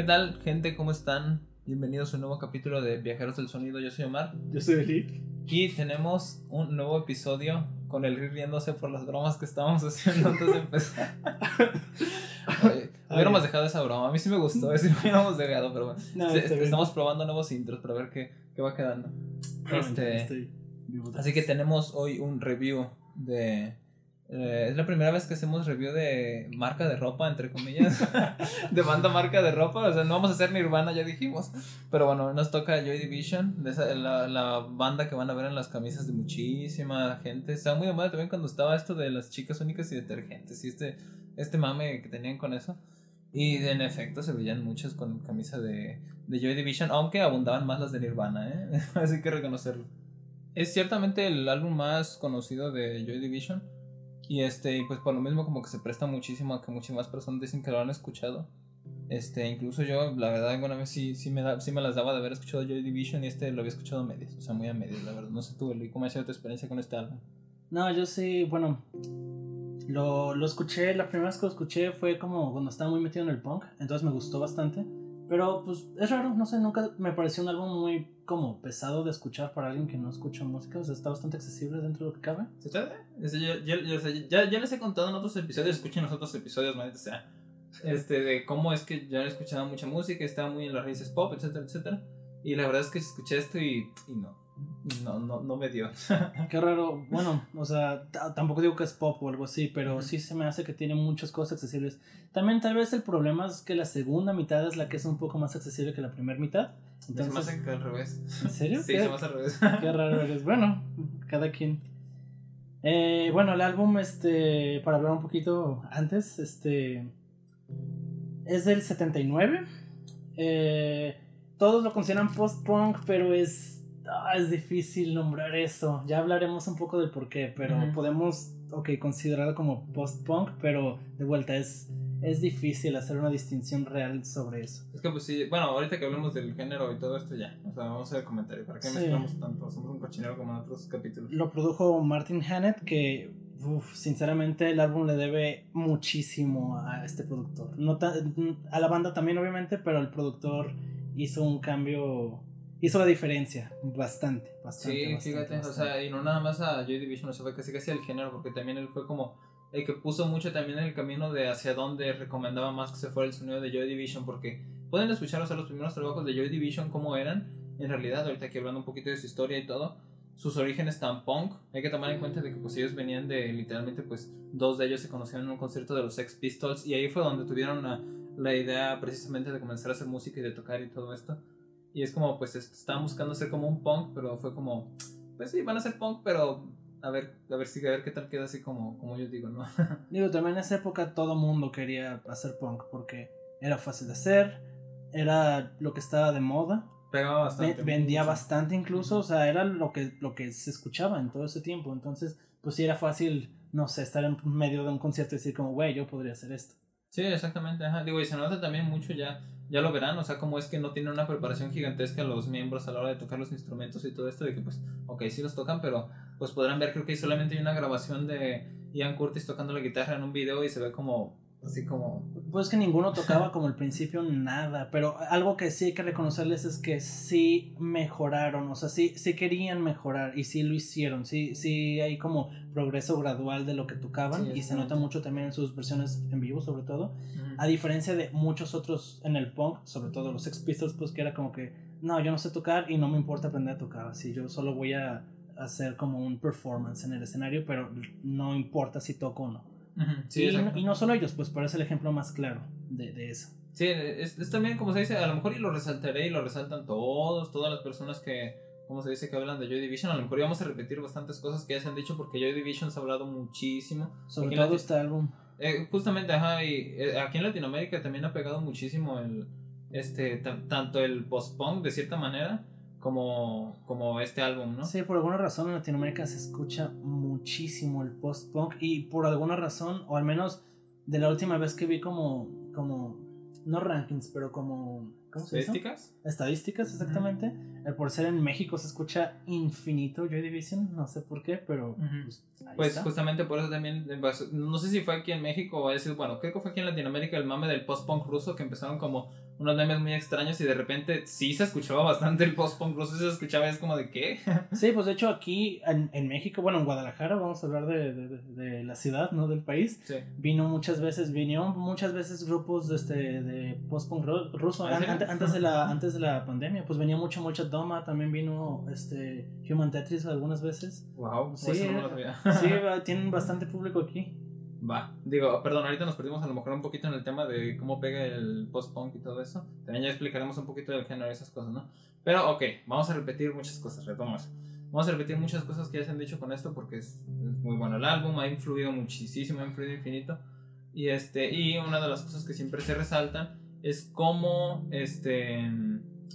¿Qué tal, gente? ¿Cómo están? Bienvenidos a un nuevo capítulo de Viajeros del Sonido. Yo soy Omar. Yo soy Eli. Y tenemos un nuevo episodio con el riéndose por las bromas que estábamos haciendo antes de empezar. Oye, hubiéramos dejado esa broma. A mí sí me gustó, sí lo hubiéramos dejado, pero bueno. No, Sí, estamos probando nuevos intros para ver qué, qué va quedando. Este. Así que tenemos hoy un review de... eh, es la primera vez que hacemos review de marca de ropa, entre comillas. de banda marca de ropa. O sea, no vamos a hacer Nirvana, ya dijimos. Pero bueno, nos toca Joy Division, de esa- la, la banda que van a ver en las camisas de muchísima gente. Estaba muy de moda también cuando estaba esto de las chicas únicas y detergentes. Y este, este mame que tenían con eso. Y en efecto se veían muchas con camisa de, de Joy Division, aunque abundaban más las de Nirvana, ¿eh? Así que reconocerlo. Es ciertamente el álbum más conocido de Joy Division. Y este, pues por lo mismo como que se presta muchísimo a que muchas más personas dicen que lo han escuchado. Este, incluso yo, la verdad, alguna vez sí, sí, me, da- sí me las daba de haber escuchado Joy Division y este lo había escuchado a medias, o sea, muy a medias, la verdad. No sé tú, Eli, ¿cómo ha sido tu experiencia con este álbum? No, yo sí, bueno. Lo, lo escuché, la primera vez que lo escuché fue como cuando estaba muy metido en el punk, entonces me gustó bastante. Pero pues es raro, no sé, nunca me pareció un álbum muy como pesado de escuchar para alguien que no escucha música, o sea, está bastante accesible dentro de lo que cabe. Sea, ya, ya les he contado en otros episodios, escuchen los otros episodios, maldita sea. Este, de cómo es que yo no escuchaba mucha música, estaba muy en las raíces pop, etcétera, etcétera. Y la verdad es que escuché esto y, y no, no, no, no me dio. Qué raro, bueno, o sea, tampoco digo que es pop o algo así, pero sí se me hace que tiene muchas cosas accesibles. También tal vez el problema es que la segunda mitad es la que es un poco más accesible que la primera mitad. se me Entonces, hace que al revés. ¿En serio? Sí, ¿Qué? se me hace al revés. Qué raro eres. Bueno, cada quien. Eh, bueno, el álbum, este, para hablar un poquito antes, este, es del 79. Eh, todos lo consideran post-punk, pero es, ah, es difícil nombrar eso. Ya hablaremos un poco del por qué, pero podemos, ok, considerarlo como post-punk, pero de vuelta es, es difícil hacer una distinción real sobre eso. Es que pues sí, bueno, ahorita que hablemos del género y todo esto ya, o sea, vamos a ver el comentario, ¿para qué Sí. mezclamos tanto? Somos un cochinero como en otros capítulos. Lo produjo Martin Hannett, que uf, sinceramente el álbum le debe muchísimo a este productor. No a la banda también obviamente, pero el productor hizo un cambio, hizo la diferencia bastante, bastante. Sí, bastante, fíjate, o bastante. sea, y no nada más a Joy Division, o sea, fue casi casi al género, porque también él fue como el que puso mucho también en el camino de hacia dónde recomendaba más que se fuera el sonido de Joy Division, porque pueden escuchar, o sea, los primeros trabajos de Joy Division, cómo eran, en realidad, ahorita aquí hablando un poquito de su historia y todo, sus orígenes tan punk, hay que tomar en cuenta de que pues ellos venían de, literalmente, pues, dos de ellos se conocieron en un concierto de los Sex Pistols, y ahí fue donde tuvieron la, la idea precisamente de comenzar a hacer música y de tocar y todo esto. Y es como, pues, est- estaban buscando ser como un punk, pero fue como, pues sí, van a ser punk, pero a ver, a ver si, a ver qué tal queda así como, como yo digo, ¿no? Digo, también en esa época todo mundo quería hacer punk porque era fácil de hacer, era lo que estaba de moda. Pegaba bastante. Vendía mucho. bastante incluso, o sea, era lo que, lo que se escuchaba en todo ese tiempo. Entonces, pues sí era fácil, no sé, estar en medio de un concierto y decir como, güey, yo podría hacer esto. Sí, exactamente, ajá. Digo, y se nota también mucho ya, ya lo verán, o sea, como es que no tienen una preparación gigantesca los miembros a la hora de tocar los instrumentos y todo esto, de que pues, ok, sí los tocan, pero pues podrán ver, creo que solamente hay una grabación de Ian Curtis tocando la guitarra en un video y se ve como, así como, Pues que ninguno tocaba como al principio nada, pero algo que sí hay que reconocerles es que sí mejoraron, o sea, sí, sí querían mejorar y sí lo hicieron, sí, sí hay como progreso gradual de lo que tocaban Sí, y se nota mucho también en sus versiones en vivo sobre todo. mm, A diferencia de muchos otros en el punk, sobre todo los Sex Pistols, pues que era como que, no, yo no sé tocar y no me importa aprender a tocar, así yo solo voy a hacer como un performance en el escenario, pero no importa si toco o no. Sí, y, no solo ellos, pues parece el ejemplo más claro de, de eso. Sí, es, es también como se dice, a lo mejor y lo resaltaré y lo resaltan todos, todas las personas que, como se dice, que hablan de Joy Division. A lo mejor íbamos a repetir bastantes cosas que ya se han dicho porque Joy Division se ha hablado muchísimo. Sobre todo este álbum. eh, justamente, ajá, y eh, aquí en Latinoamérica también ha pegado muchísimo el, este, ta- tanto el post-punk de cierta manera como, como este álbum, ¿no? Sí, por alguna razón en Latinoamérica se escucha muchísimo el post-punk y por alguna razón, o al menos de la última vez que vi como, como no rankings, pero como... ¿Cómo se? ¿Estadísticas? Estadísticas, exactamente. Por ser en México se escucha infinito Joy Division, no sé por qué, pero pues, ahí Pues está. justamente por eso también, eh, no sé si fue aquí en México o ha sido, bueno, creo que fue aquí en Latinoamérica el mame del post-punk ruso que empezaron como unos memes muy extraños y de repente sí se escuchaba bastante el post-punk, incluso se escuchaba, es como de qué. Sí, pues de hecho aquí en, en México, bueno, en Guadalajara, vamos a hablar de, de, de la ciudad, ¿no? Del país. Sí. Vino muchas veces, vinieron muchas veces grupos de, este, de post-punk ru- ruso, ¿Ah, an- sí? ante- antes, de la, antes de la pandemia, pues venía mucho Doma, también vino este, Human Tetris algunas veces. Wow, Sí, eso no lo sabía. Sí, tienen bastante público aquí. Va, digo, perdón, ahorita nos perdimos a lo mejor un poquito en el tema de cómo pega el post-punk y todo eso. También ya explicaremos un poquito del género y esas cosas, ¿no? Pero ok, vamos a repetir muchas cosas, retomamos. Vamos a repetir muchas cosas que ya se han dicho con esto porque es, es muy bueno el álbum, ha influido muchísimo, ha influido infinito. Y, este, y una de las cosas que siempre se resaltan es cómo, este,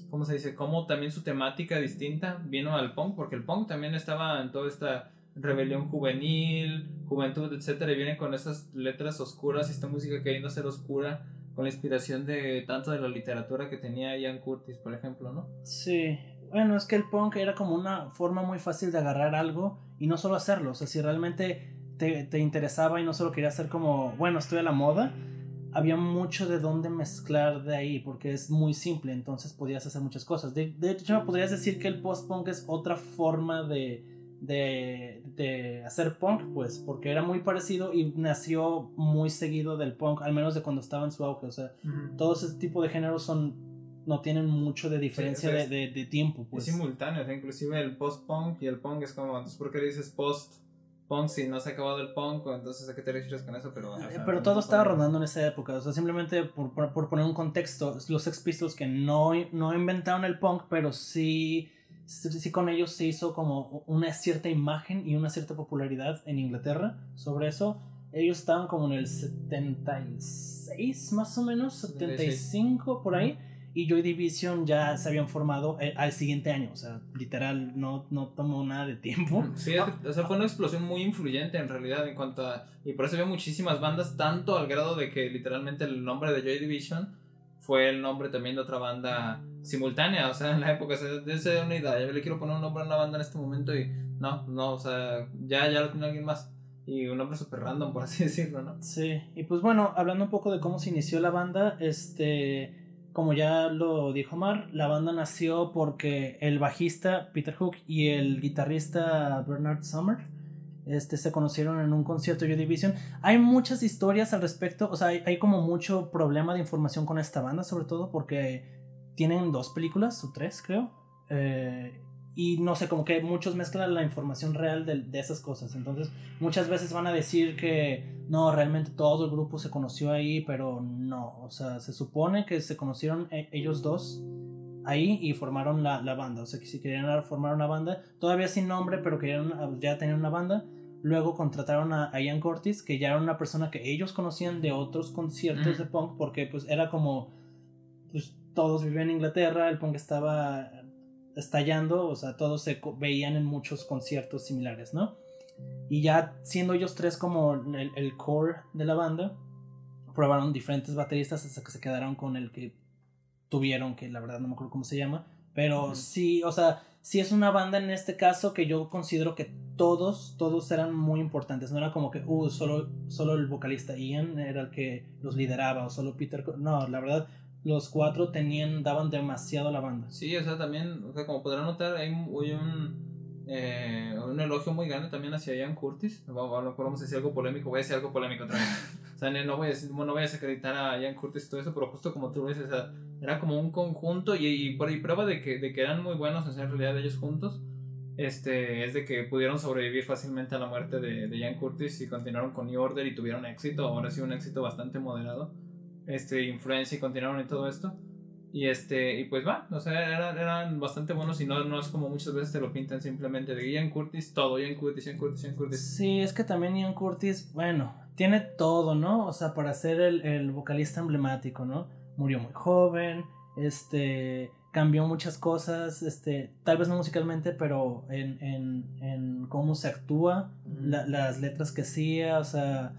¿cómo se dice? Cómo también su temática distinta vino al punk, porque el punk también estaba en toda esta rebelión juvenil, juventud, etcétera, y viene con esas letras oscuras y esta música queriendo ser oscura con la inspiración de tanto de la literatura que tenía Ian Curtis, por ejemplo, ¿no? Sí, bueno, es que el punk era como una forma muy fácil de agarrar algo y no solo hacerlo, o sea, si realmente te, te interesaba y no solo querías hacer como, bueno, estoy a la moda, había mucho de dónde mezclar de ahí, porque es muy simple, entonces podías hacer muchas cosas. De, de hecho, podrías decir que el post-punk es otra forma de, de, de hacer punk, pues, porque era muy parecido y nació muy seguido del punk, al menos de cuando estaba en su auge, o sea, todo ese tipo de géneros son no tienen mucho de diferencia o sea, de, es- de- de tiempo pues. Es simultáneo, o sea, inclusive el post-punk y el punk es como, entonces, ¿por qué le dices post-punk si no se ha acabado el punk? Entonces, ¿a qué te refieres con eso? Pero, Eh, pero todo estaba rondando en esa época o sea simplemente por, por- por poner un contexto los Sex Pistols que no, no inventaron el punk pero sí sí sí con ellos se hizo como una cierta imagen y una cierta popularidad en Inglaterra sobre eso ellos estaban como en el 76 más o menos 75 por ahí y Joy Division ya se habían formado eh, al siguiente año o sea literal no, no tomó nada de tiempo Sí, es que, o sea, fue una explosión muy influyente en realidad en cuanto a... Y por eso había muchísimas bandas, tanto al grado de que literalmente el nombre de Joy Division fue el nombre también de otra banda simultánea, o sea, en la época, o sea, de una idea, yo le quiero poner un nombre a una banda en este momento y no, no, o sea, ya, ya lo tiene alguien más. Y un nombre súper random, por así decirlo, ¿no? Sí, y pues bueno, hablando un poco de cómo se inició la banda, este, como ya lo dijo Mar, la banda nació porque el bajista Peter Hook y el guitarrista Bernard Summer este, se conocieron en un concierto de Joy. Hay muchas historias al respecto, o sea, hay, hay como mucho problema de información con esta banda, sobre todo porque tienen dos películas, o tres creo, eh, y no sé, como que muchos mezclan la información real de, de esas cosas, entonces muchas veces van a decir que no, realmente todo el grupo se conoció ahí, pero no, o sea, se supone que se conocieron e- ellos dos ahí y formaron la, la banda, o sea, que si querían formar una banda, todavía sin nombre, pero querían ya tener una banda, luego contrataron a, a Ian Curtis, que ya era una persona que ellos conocían de otros conciertos de punk, porque pues era como, pues todos vivían en Inglaterra, el punk estaba estallando, o sea, todos se veían en muchos conciertos similares, ¿no? Y ya siendo ellos tres como el, el core de la banda, probaron diferentes bateristas hasta que se quedaron con el que tuvieron, que la verdad no me acuerdo cómo se llama, pero Ujú. sí, o sea, sí es una banda en este caso que yo considero que todos, todos eran muy importantes, no era como que, uh, solo, solo el vocalista Ian era el que los lideraba, o solo Peter, no, la verdad, los cuatro tenían, daban demasiado a la banda. Sí, o sea, también, o sea, como podrán notar, hay, un- hay un, eh, un elogio muy grande también hacia Ian Curtis. Vamos, vamos a decir algo polémico, voy a decir algo polémico otra vez. O sea, no voy a, no voy a desacreditar a Ian Curtis y todo eso, pero justo como tú lo dices, o sea, era como un conjunto y, y, por- y prueba de que, de que eran muy buenos, o sea, en realidad ellos juntos, este, es de que pudieron sobrevivir fácilmente a la muerte de, de Ian Curtis y continuaron con New Order y tuvieron éxito, ahora sí un éxito bastante moderado, este, influencia y continuaron y todo esto. Y este, y pues va, o sea, eran, eran bastante buenos y no, no es como muchas veces te lo pintan simplemente de Ian Curtis, todo, Ian Curtis, Ian Curtis, Ian Curtis. Sí, es que también Ian Curtis, bueno, tiene todo, ¿no? O sea, para ser el, el vocalista emblemático, ¿no? Murió muy joven, este, cambió muchas cosas, este, tal vez no musicalmente, pero en, en, en cómo se actúa, la- las letras que hacía, o sea,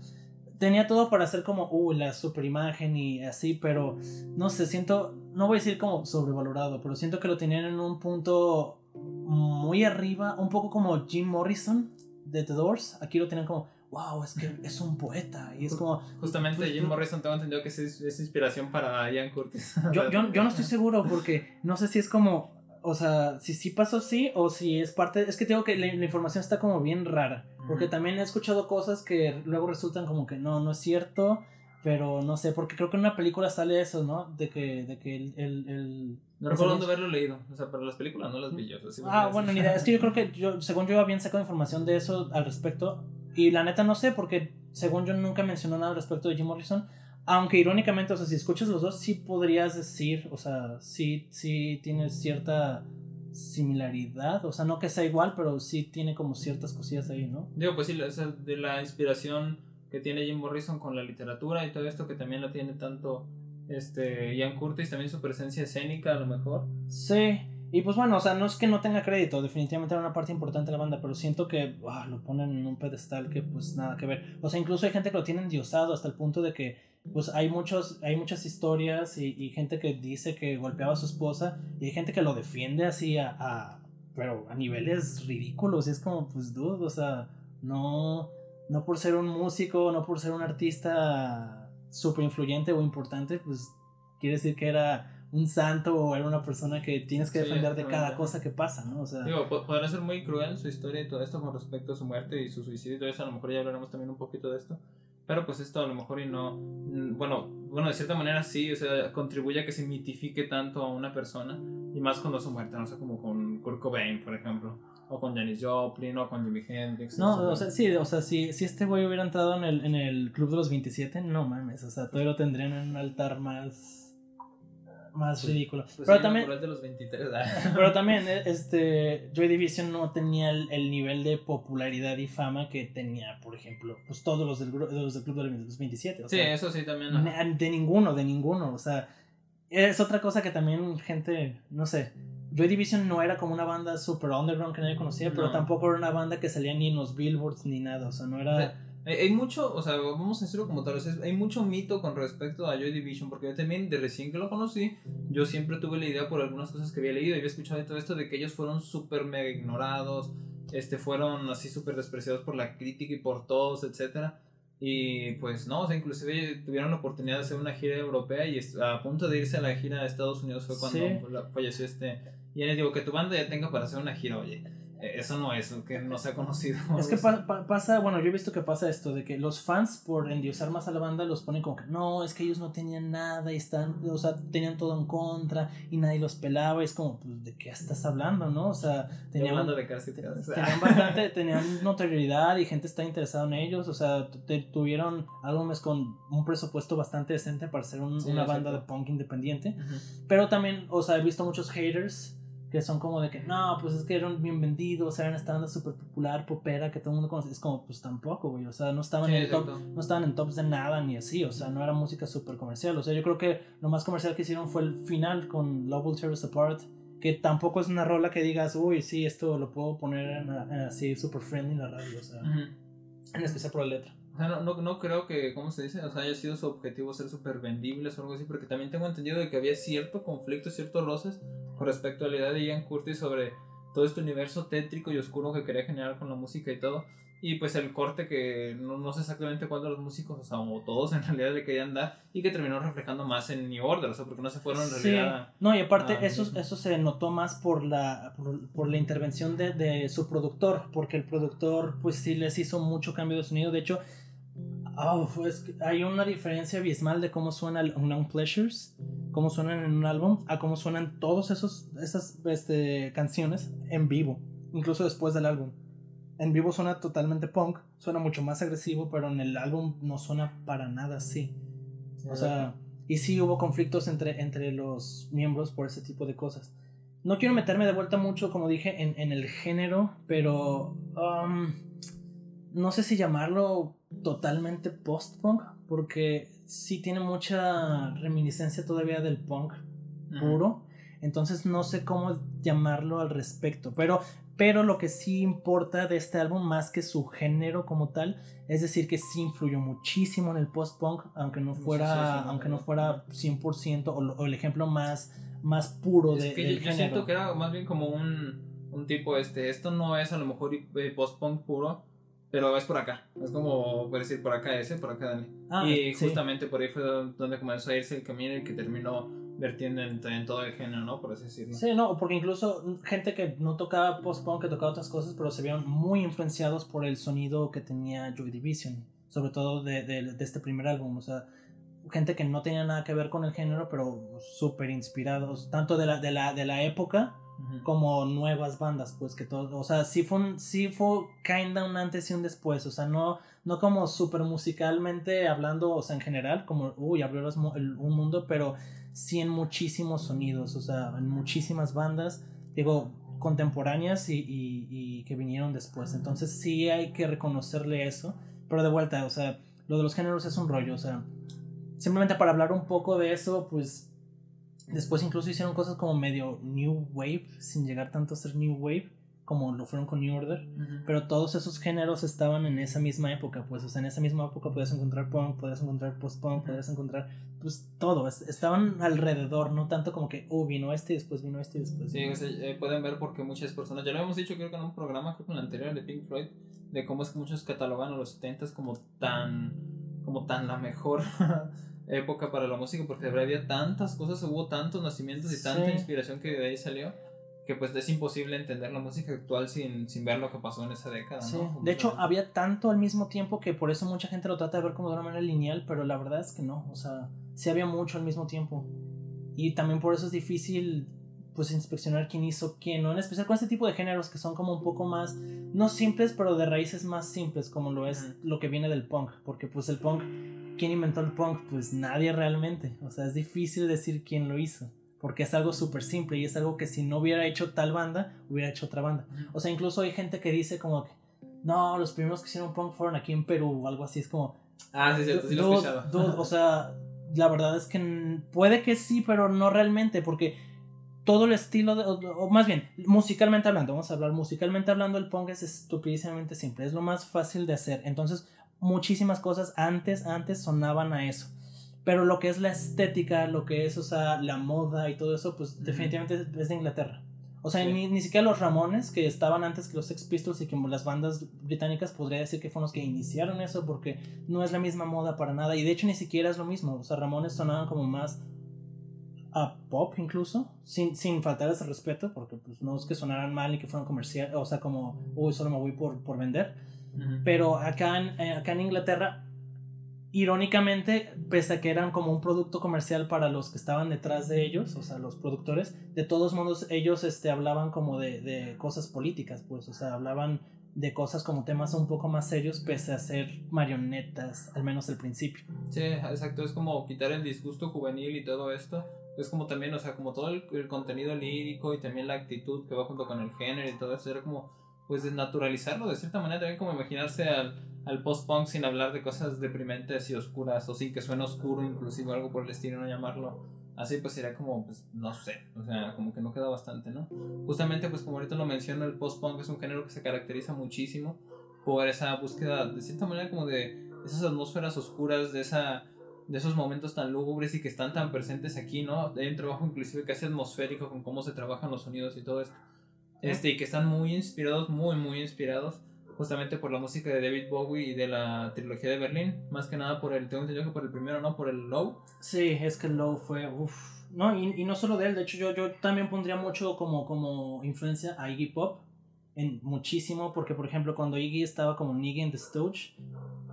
tenía todo para hacer como, uh, la super imagen y así, pero no sé, siento, no voy a decir como sobrevalorado, pero siento que lo tenían en un punto muy arriba, un poco como Jim Morrison de The Doors, aquí lo tenían como wow, es que es un poeta. Y es como. Justamente pues, Jim pues, Morrison tengo entendido que es, es inspiración para Ian Curtis. Yo, yo, yo no estoy seguro porque no sé si es como. O sea, si sí pasó sí o si es parte. Es que tengo que la, la información está como bien rara. Porque también he escuchado cosas que luego resultan como que no, no es cierto. Pero no sé, porque creo que en una película sale eso, ¿no? De que, de que el, el, el- No recuerdo dónde haberlo leído. O sea, para las películas no las vi yo. Ah, bueno, ni idea. Es que yo creo que yo, según yo habían sacado información de eso al respecto. Y la neta no sé, porque según yo nunca mencionó nada al respecto de Jim Morrison. Aunque irónicamente, o sea, si escuchas los dos, sí podrías decir, o sea, sí, sí tiene cierta similaridad. O sea, no que sea igual, pero sí tiene como ciertas cosillas ahí, ¿no? Digo, pues sí, o sea, de la inspiración que tiene Jim Morrison con la literatura y todo esto que también lo tiene tanto este Ian Curtis, también su presencia escénica a lo mejor. Sí. Y pues bueno, o sea, no es que no tenga crédito, definitivamente era una parte importante de la banda, pero siento que ah, lo ponen en un pedestal que pues nada que ver. O sea, incluso hay gente que lo tiene endiosado hasta el punto de que pues hay muchos hay muchas historias y, y gente que dice que golpeaba a su esposa y hay gente que lo defiende así a, a- pero a niveles ridículos y es como pues dude, o sea, no no por ser un músico, no por ser un artista súper influyente o importante, pues quiere decir que era un santo o era una persona que tienes que Sí, defender de cada cosa que pasa, ¿no? O sea, Digo, po- podrá ser muy cruel su historia y todo esto con respecto a su muerte y su suicidio y todo eso, a lo mejor ya hablaremos también un poquito de esto. Pero pues esto a lo mejor y no, mm, bueno, bueno, de cierta manera sí, o sea, contribuye a que se mitifique tanto a una persona y más cuando su muerte, no sé, como con Kurt Cobain, por ejemplo, o con Janis Joplin, o con Jimi Hendrix. no, o sea, sí, o sea, si, si este güey hubiera entrado en el, en el club de los 27, no mames, o sea, todavía lo tendrían en un altar más más Pues- ridículo. Pues pero sí, también natural de los 23. ah. pero también eh, este Joy Division no tenía el, el nivel de popularidad y fama que tenía, por ejemplo, pues todos los del, los del club de los 27, o Sí, sea, eso sí también. Ne- De ninguno, de ninguno. O sea, es otra cosa que también gente, no sé. Joy Division no era como una banda super underground que nadie conocía, pero No. tampoco era una banda que salía ni en los billboards ni nada. O sea, no era. O sea, Hay, hay mucho, o sea, vamos a decirlo como tal, o sea, hay mucho mito con respecto a Joy Division, porque yo también, de recién que lo conocí, yo siempre tuve la idea por algunas cosas que había leído y había escuchado y todo esto de que ellos fueron súper mega ignorados, este, fueron así súper despreciados por la crítica y por todos, etcétera. Y pues no, o sea, inclusive tuvieron la oportunidad de hacer una gira europea y a punto de irse a la gira a Estados Unidos fue cuando Sí. falleció este. Y les digo que tu banda ya tenga para hacer una gira, oye, eso no es, que no se ha conocido. Es que pa- pa- pasa, bueno, yo he visto que pasa esto, de que los fans, por endiosar más a la banda, los ponen como que no, es que ellos no tenían nada y están, o sea, tenían todo en contra y nadie los pelaba. Y es como, pues, ¿de qué estás hablando, no? O sea, tenían, hablando de casi Tenían bastante, tenían notoriedad y gente está interesada en ellos, o sea, tuvieron álbumes con un presupuesto bastante decente para ser un- Sí, una banda de punk independiente, pero también, o sea, he visto muchos haters que son como de que, no, pues es que eran bien vendidos, eran esta banda súper popular, popera, que todo el mundo conoce, es como, pues tampoco, güey, o sea, no estaban, Sí, en top, no estaban en tops de nada ni así, o sea, no era música súper comercial, o sea, yo creo que lo más comercial que hicieron fue el final con Love Will Tear Us Apart, que tampoco es una rola que digas, uy, sí, esto lo puedo poner en, en así súper friendly en la radio, o sea, Ujú. en especial por la letra. O sea, no, no, no creo que, ¿cómo se dice? O sea, haya sido su objetivo ser súper vendibles o algo así, porque también tengo entendido de que había cierto conflicto, ciertos roces con respecto a la idea de Ian Curtis sobre todo este universo tétrico y oscuro que quería generar con la música y todo. Y pues el corte que no, no sé exactamente cuál de los músicos, o sea, o todos en realidad le querían dar y que terminó reflejando más en New Order, o sea, porque no se fueron en Sí. realidad. No, y aparte Ah, eso, eso se notó más por la, por, por la intervención de, de su productor, porque el productor pues sí les hizo mucho cambio de sonido, de hecho ah, es que hay una diferencia abismal de cómo suena el Unknown Pleasures, cómo suenan en un álbum, a cómo suenan todas esas este, canciones en vivo, incluso después del álbum. En vivo suena totalmente punk, suena mucho más agresivo, pero en el álbum no suena para nada así. O sea, y sí hubo conflictos entre, entre los miembros por ese tipo de cosas. No quiero meterme de vuelta mucho, como dije, en, en el género, pero um, no sé si llamarlo totalmente post-punk, porque sí tiene mucha reminiscencia todavía del punk puro. Entonces no sé cómo llamarlo al respecto. Pero, pero lo que sí importa de este álbum, más que su género como tal, es decir, que sí influyó muchísimo en el post-punk, aunque no fuera, aunque no fuera 100% o, o el ejemplo más, más puro Es de, que del yo, yo género. siento que era más bien como un, un tipo, este, esto no es a lo mejor eh, post-punk puro, pero es por acá. Es como, puedes decir, por acá ese, por acá Dani. Ah, y sí. justamente por ahí fue donde comenzó a irse el camino y que terminó vertiendo en, en todo el género, ¿no? Por así decirlo. Sí, no, porque incluso gente que no tocaba post-punk, que tocaba otras cosas, pero se vieron muy influenciados por el sonido que tenía Joy Division, sobre todo de, de, de este primer álbum, o sea, gente que no tenía nada que ver con el género, pero súper inspirados, tanto de la, de, la, de la época Como nuevas bandas, pues que todo, o sea, sí fue, un, sí fue kinda un antes y un después, o sea, no, no como súper musicalmente hablando, o sea, en general, como, uy, abrió un mundo, pero sí en muchísimos sonidos, o sea, en muchísimas bandas, digo, contemporáneas y, y, y que vinieron después, entonces sí hay que reconocerle eso, pero de vuelta, o sea, lo de los géneros es un rollo, o sea, simplemente para hablar un poco de eso, pues Después incluso hicieron cosas como medio New Wave, sin llegar tanto a ser New Wave, como lo fueron con New Order. Pero todos esos géneros estaban en esa misma época, pues, o sea, en esa misma época podías encontrar punk, podías encontrar post-punk, podías encontrar, pues, todo. es- Estaban alrededor, no tanto como que, uh, vino este y después vino este y después. Sí, o sea, eh, pueden ver porque muchas personas, ya lo habíamos dicho creo que en un programa, creo que en el anterior de Pink Floyd, de cómo es que muchos catalogan a los 70 como tan, como tan la mejor época para la música, porque había tantas cosas, hubo tantos nacimientos y tanta Sí. inspiración que de ahí salió, que pues es imposible entender la música actual sin, sin ver lo que pasó en esa década, Sí, ¿no? De hecho, había tanto al mismo tiempo que por eso mucha gente lo trata de ver como de una manera lineal, pero la verdad es que no, o sea, sí había mucho al mismo tiempo. Y también por eso es difícil pues inspeccionar quién hizo quién, ¿no? En especial con este tipo de géneros que son como un poco más, no simples, pero de raíces más simples, como lo es lo que viene del punk, porque pues el punk, ¿quién inventó el punk? Pues nadie realmente, o sea, es difícil decir quién lo hizo, porque es algo súper simple y es algo que si no hubiera hecho tal banda, hubiera hecho otra banda. O sea, incluso hay gente que dice como que, no, los primeros que hicieron punk fueron aquí en Perú o algo así. Es como, Ah, sí, cierto, sí lo he escuchado. dude, o sea, la verdad es que puede que sí, pero no realmente, porque todo el estilo, de- o, o más bien, musicalmente hablando, vamos a hablar musicalmente hablando, el punk es estupidísimamente simple, es lo más fácil de hacer. Entonces, muchísimas cosas antes, antes sonaban a eso. Pero lo que es la estética, lo que es, o sea, la moda y todo eso, pues definitivamente es de Inglaterra. O sea, Sí. ni, ni siquiera los Ramones, que estaban antes que los Sex Pistols y que las bandas británicas, podría decir que fueron los que iniciaron eso, porque no es la misma moda para nada. Y de hecho, ni siquiera es lo mismo. O sea, Ramones sonaban como más a pop incluso, sin, sin faltar ese respeto, porque pues no es que sonaran mal y que fueran comercial, o sea, como, uy, solo me voy por, por vender. Pero acá en, eh, acá en Inglaterra, irónicamente, pese a que eran como un producto comercial para los que estaban detrás de ellos, o sea, los productores, de todos modos ellos este, hablaban como de, de cosas políticas, pues, o sea, hablaban de cosas como temas un poco más serios, pese a ser marionetas, al menos al principio. Sí, exacto, es como quitar el disgusto juvenil y todo esto. Es como también, o sea, como todo el, el contenido lírico y también la actitud que va junto con el género y todo eso, era como, pues, desnaturalizarlo de cierta manera, también como imaginarse al, al post-punk sin hablar de cosas deprimentes y oscuras, o sin que suene oscuro, inclusive algo por el estilo, no llamarlo así, pues sería como, pues, no sé, o sea, como que no queda bastante, ¿no? Justamente, pues, como ahorita lo menciono, el post-punk es un género que se caracteriza muchísimo por esa búsqueda, de cierta manera, como de esas atmósferas oscuras, de esa de esos momentos tan lúgubres y que están tan presentes aquí, ¿no? Hay un trabajo inclusive casi atmosférico con cómo se trabajan los sonidos y todo esto. Este, y que están muy inspirados, muy, muy inspirados, justamente por la música de David Bowie y de la trilogía de Berlín, más que nada por el, tengo entendido que por el primero, ¿no? Por el Low. Sí, es que Low fue, uff. No, y, y no solo de él, de hecho yo, yo también pondría mucho como, como influencia a Iggy Pop, en muchísimo, porque por ejemplo cuando Iggy estaba como Iggy and the Stooge,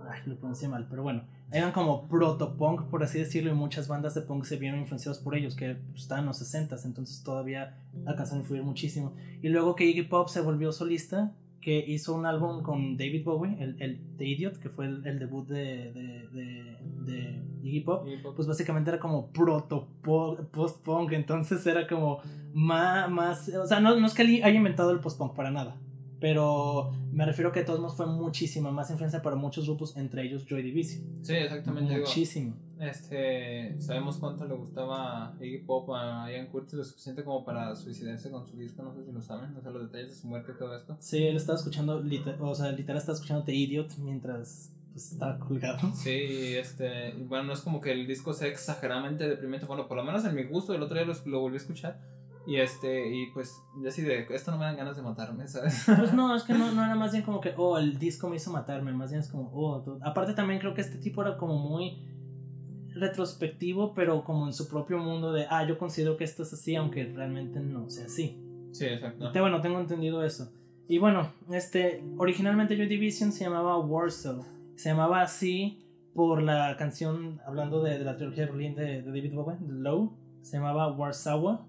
ay, lo pronuncié mal, pero bueno, eran como proto-punk, por así decirlo, y muchas bandas de punk se vieron influenciadas por ellos, que estaban en los 60 entonces todavía alcanzaron a influir muchísimo. Y luego que Iggy Pop se volvió solista, que hizo un álbum con David Bowie, el, el The Idiot, que fue el, el debut de, de, de, de Iggy Pop, pues, básicamente era como proto post-punk, entonces era como más, más, o sea, no, no es que haya inventado el post-punk para nada, pero me refiero que de todos modos fue muchísima más influencia para muchos grupos, entre ellos Joy Division. sí, exactamente. digo, Muchísimo. este, sabemos cuánto le gustaba Iggy Pop a Ian Curtis, lo suficiente como para suicidarse con su disco, no sé si lo saben, o sea, los detalles de su muerte y todo esto. Sí, él estaba escuchando, liter- o sea, literal estaba escuchando The Idiot mientras pues, estaba colgado. Sí, este, bueno, no es como que el disco sea exageradamente deprimente, bueno, por lo menos en mi gusto, el otro día lo, lo volví a escuchar Y este, y pues, yo así de, esto no me dan ganas de matarme, ¿sabes? Pues no, es que no, no era más bien como que, oh, el disco me hizo matarme, más bien es como, oh, tú- aparte también creo que este tipo era como muy retrospectivo, pero como en su propio mundo de, ah, yo considero que esto es así, aunque realmente no sea así. Sí, exacto. Te- Bueno, tengo entendido eso. Y bueno, este, originalmente Joy Division se llamaba Warsaw. Se llamaba así por la canción, hablando de, de la trilogía de de, David Bowie, Low, se llamaba Warsaw.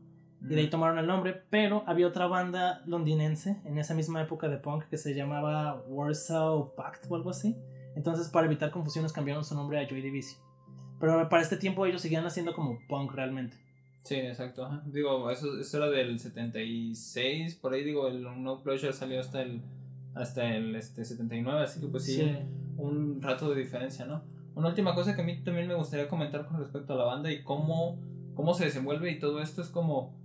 Y de ahí tomaron el nombre, pero había otra banda londinense en esa misma época de punk que se llamaba Warsaw Pact o algo así. Entonces, para evitar confusiones, cambiaron su nombre a Joy Division. Pero para este tiempo ellos seguían haciendo como punk realmente. Sí, exacto. ajá. Digo, eso, eso era del 76, por ahí digo, el No Pleasure salió hasta el hasta el este, 79, así que pues sí, un rato de diferencia, ¿no? Una última cosa que a mí también me gustaría comentar con respecto a la banda y cómo, cómo se desenvuelve y todo esto es como...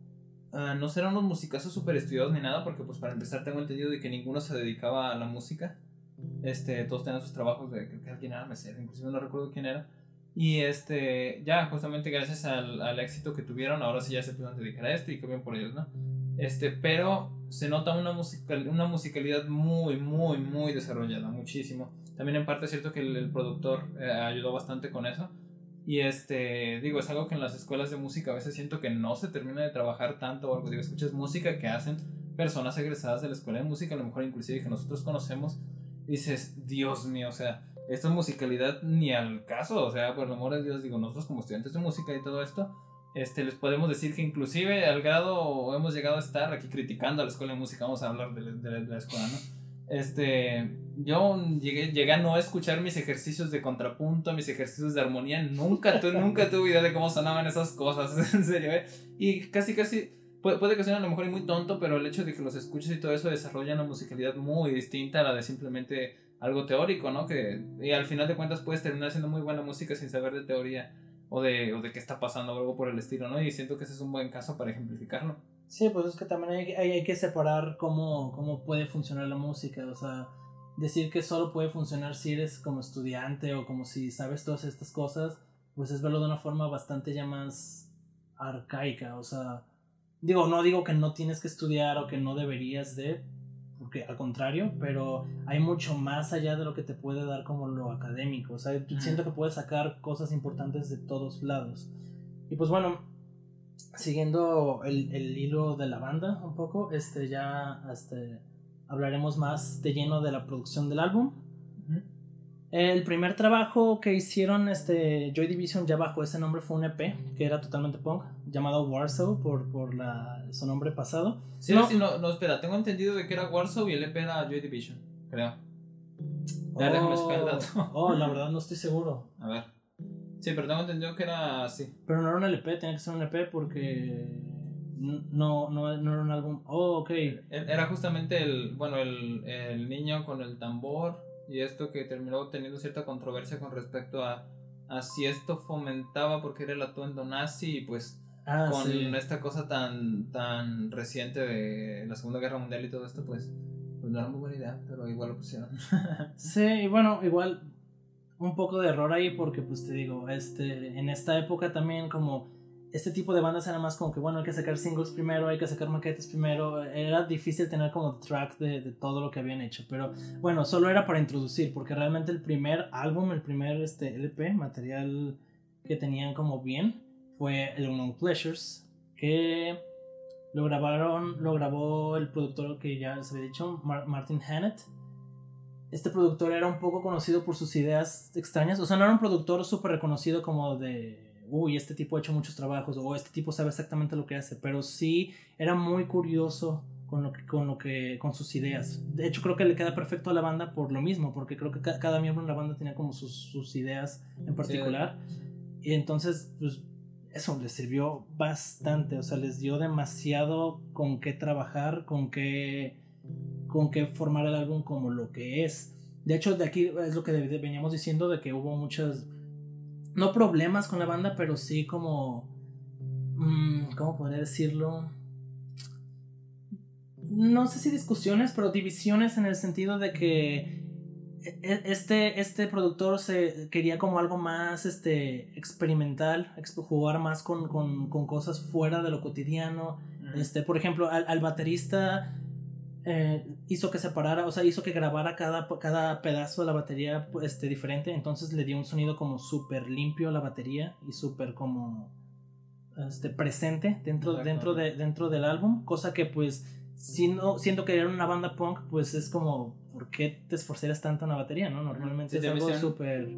ah, no serán unos musicazos súper estudiados ni nada, porque pues para empezar tengo entendido de que ninguno se dedicaba a la música. Este, todos tenían sus trabajos de, creo que alguien era mesero, inclusive no recuerdo quién era. Y este, ya justamente gracias al, al éxito que tuvieron, ahora sí ya se pudieron dedicar a esto y qué bien por ellos, ¿no? Este, pero se nota una, musical, una musicalidad muy, muy, muy desarrollada, muchísimo. También en parte es cierto que el, el productor eh, ayudó bastante con eso. Y este, digo, es algo que en las escuelas de música a veces siento que no se termina de trabajar tanto o algo. Digo, escuchas música que hacen personas egresadas de la escuela de música, a lo mejor inclusive que nosotros conocemos. Dices, Dios mío, o sea, esto es musicalidad ni al caso. O sea, por el amor de Dios, digo, nosotros como estudiantes de música y todo esto, este, les podemos decir que inclusive al grado hemos llegado a estar aquí criticando a la escuela de música, vamos a hablar de, de la escuela, ¿no? Este, yo llegué, a no escuchar mis ejercicios de contrapunto, mis ejercicios de armonía, nunca, tu- nunca tuve idea de cómo sonaban esas cosas, en serio, ¿eh? Y casi, casi, puede, puede que suene a lo mejor muy tonto, pero el hecho de que los escuches y todo eso desarrolla una musicalidad muy distinta a la de simplemente algo teórico, ¿no? Que y al final de cuentas puedes terminar haciendo muy buena música sin saber de teoría o de, o de qué está pasando o algo por el estilo, ¿no? Y siento que ese es un buen caso para ejemplificarlo. Sí, pues es que también hay, hay, hay que separar cómo, cómo puede funcionar la música. O sea, decir que solo puede funcionar si eres como estudiante o como si sabes todas estas cosas, pues es verlo de una forma bastante ya más arcaica. O sea, digo, no digo que no tienes que estudiar o que no deberías de, porque al contrario, pero hay mucho más allá de lo que te puede dar como lo académico. O sea, siento que puedes sacar cosas importantes de todos lados. Y pues bueno, siguiendo el, el hilo de la banda un poco, este ya este, hablaremos más de lleno de la producción del álbum. El primer trabajo que hicieron este, Joy Division ya bajo ese nombre fue un EP que era totalmente punk, llamado Warsaw por, por la, su nombre pasado. Sí, No. no. no, no, espera, tengo entendido de que era Warsaw y el EP era Joy Division, creo. Ya, déjame el dato. oh, la verdad no estoy seguro. A ver. Sí, pero tengo entendido que era así. Pero no era un LP, tenía que ser un EP porque no, no, no era un álbum. Oh, ok. E- Era justamente el, bueno, el, el niño con el tambor y esto que terminó teniendo cierta controversia con respecto a, a si esto fomentaba porque era el atuendo nazi y pues Ah, con sí. esta cosa tan, tan reciente de la Segunda Guerra Mundial y todo esto pues, pues no era muy buena idea, pero igual lo pusieron. Sí, y bueno, igual un poco de error ahí porque pues te digo, este, en esta época también como este tipo de bandas era más como que bueno, hay que sacar singles primero, hay que sacar maquetes primero, era difícil tener como track de, de todo lo que habían hecho, pero bueno, solo era para introducir porque realmente el primer álbum, el primer este, LP, material que tenían como bien, fue el Unknown Pleasures, que lo grabaron, lo grabó el productor que ya les había dicho, Mar- Martin Hannett. Este productor era un poco conocido por sus ideas extrañas. O sea, no era un productor súper reconocido como de, uy, este tipo ha hecho muchos trabajos o este tipo sabe exactamente lo que hace. Pero sí era muy curioso con lo que, con lo que, con sus ideas. De hecho, creo que le queda perfecto a la banda por lo mismo, porque creo que ca- cada miembro en la banda tenía como sus, sus ideas en particular. Y entonces, pues, eso les sirvió bastante. O sea, les dio demasiado con qué trabajar, con qué con qué formar el álbum como lo que es. De hecho, de aquí es lo que veníamos diciendo de que hubo muchas, no problemas con la banda, pero sí como, mm, ¿cómo podría decirlo? No sé si discusiones, pero divisiones en el sentido de que e, e, este, este productor se quería como algo más este, experimental, jugar más con, con, con cosas fuera de lo cotidiano. Este, por ejemplo, al, al baterista eh, hizo que separara, o sea, hizo que grabara cada, cada pedazo de la batería este, diferente, entonces le dio un sonido como súper limpio a la batería y súper como este, presente dentro, dentro, de, dentro del álbum, cosa que pues siendo, siendo que era una banda punk, pues es como, ¿por qué te esforzarías tanto en la batería, no? Normalmente es algo súper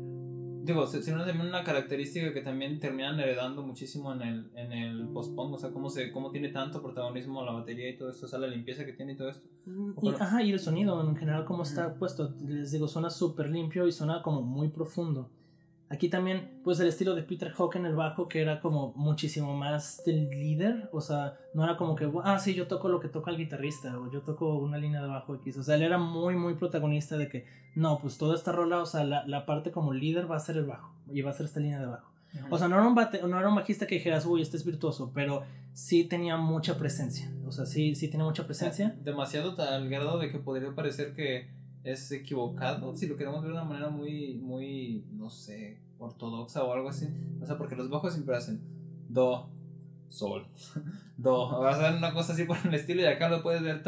digo, sino también una característica que también terminan heredando muchísimo en el, en el post-punk, o sea, cómo, se, cómo tiene tanto protagonismo la batería y todo esto, o sea, la limpieza que tiene y todo esto. Mm, y, ajá, y el sonido en general, cómo está puesto, les digo, suena súper limpio y suena como muy profundo. Aquí también, pues el estilo de Peter Hawke en el bajo, que era como muchísimo más del líder, o sea, no era como que, ah, sí, yo toco lo que toca el guitarrista, o yo toco una línea de bajo X, o sea, él era muy, muy protagonista de que, no, pues toda esta rola, o sea, la, la parte como líder va a ser el bajo, y va a ser esta línea de bajo. O sea, no era, un bate, no era un bajista que dijeras, uy, este es virtuoso, pero sí tenía mucha presencia, o sea, sí, sí tenía mucha presencia. Demasiado al grado de que podría parecer que es equivocado, si lo queremos ver de una manera muy, muy, no sé, ortodoxa o algo así. O sea, porque los bajos siempre hacen do, sol, do. O sea, una cosa así por el estilo y acá lo puedes ver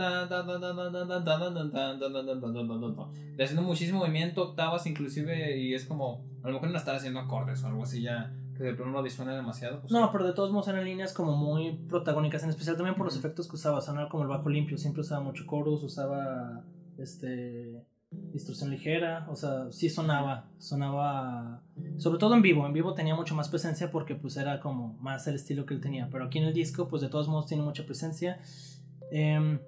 haciendo muchísimo movimiento, octavas inclusive y es como, a lo mejor no estar haciendo acordes o algo así ya que de pronto no disuena demasiado. no, pero de todos modos eran líneas como muy protagónicas, en especial también por los efectos que usaba, sonar como el bajo limpio, siempre usaba mucho chorus, usaba este distorsión ligera, o sea, sí sonaba, sonaba, sobre todo en vivo, en vivo tenía mucho más presencia porque pues era como más el estilo que él tenía, pero aquí en el disco pues de todos modos tiene mucha presencia. Em,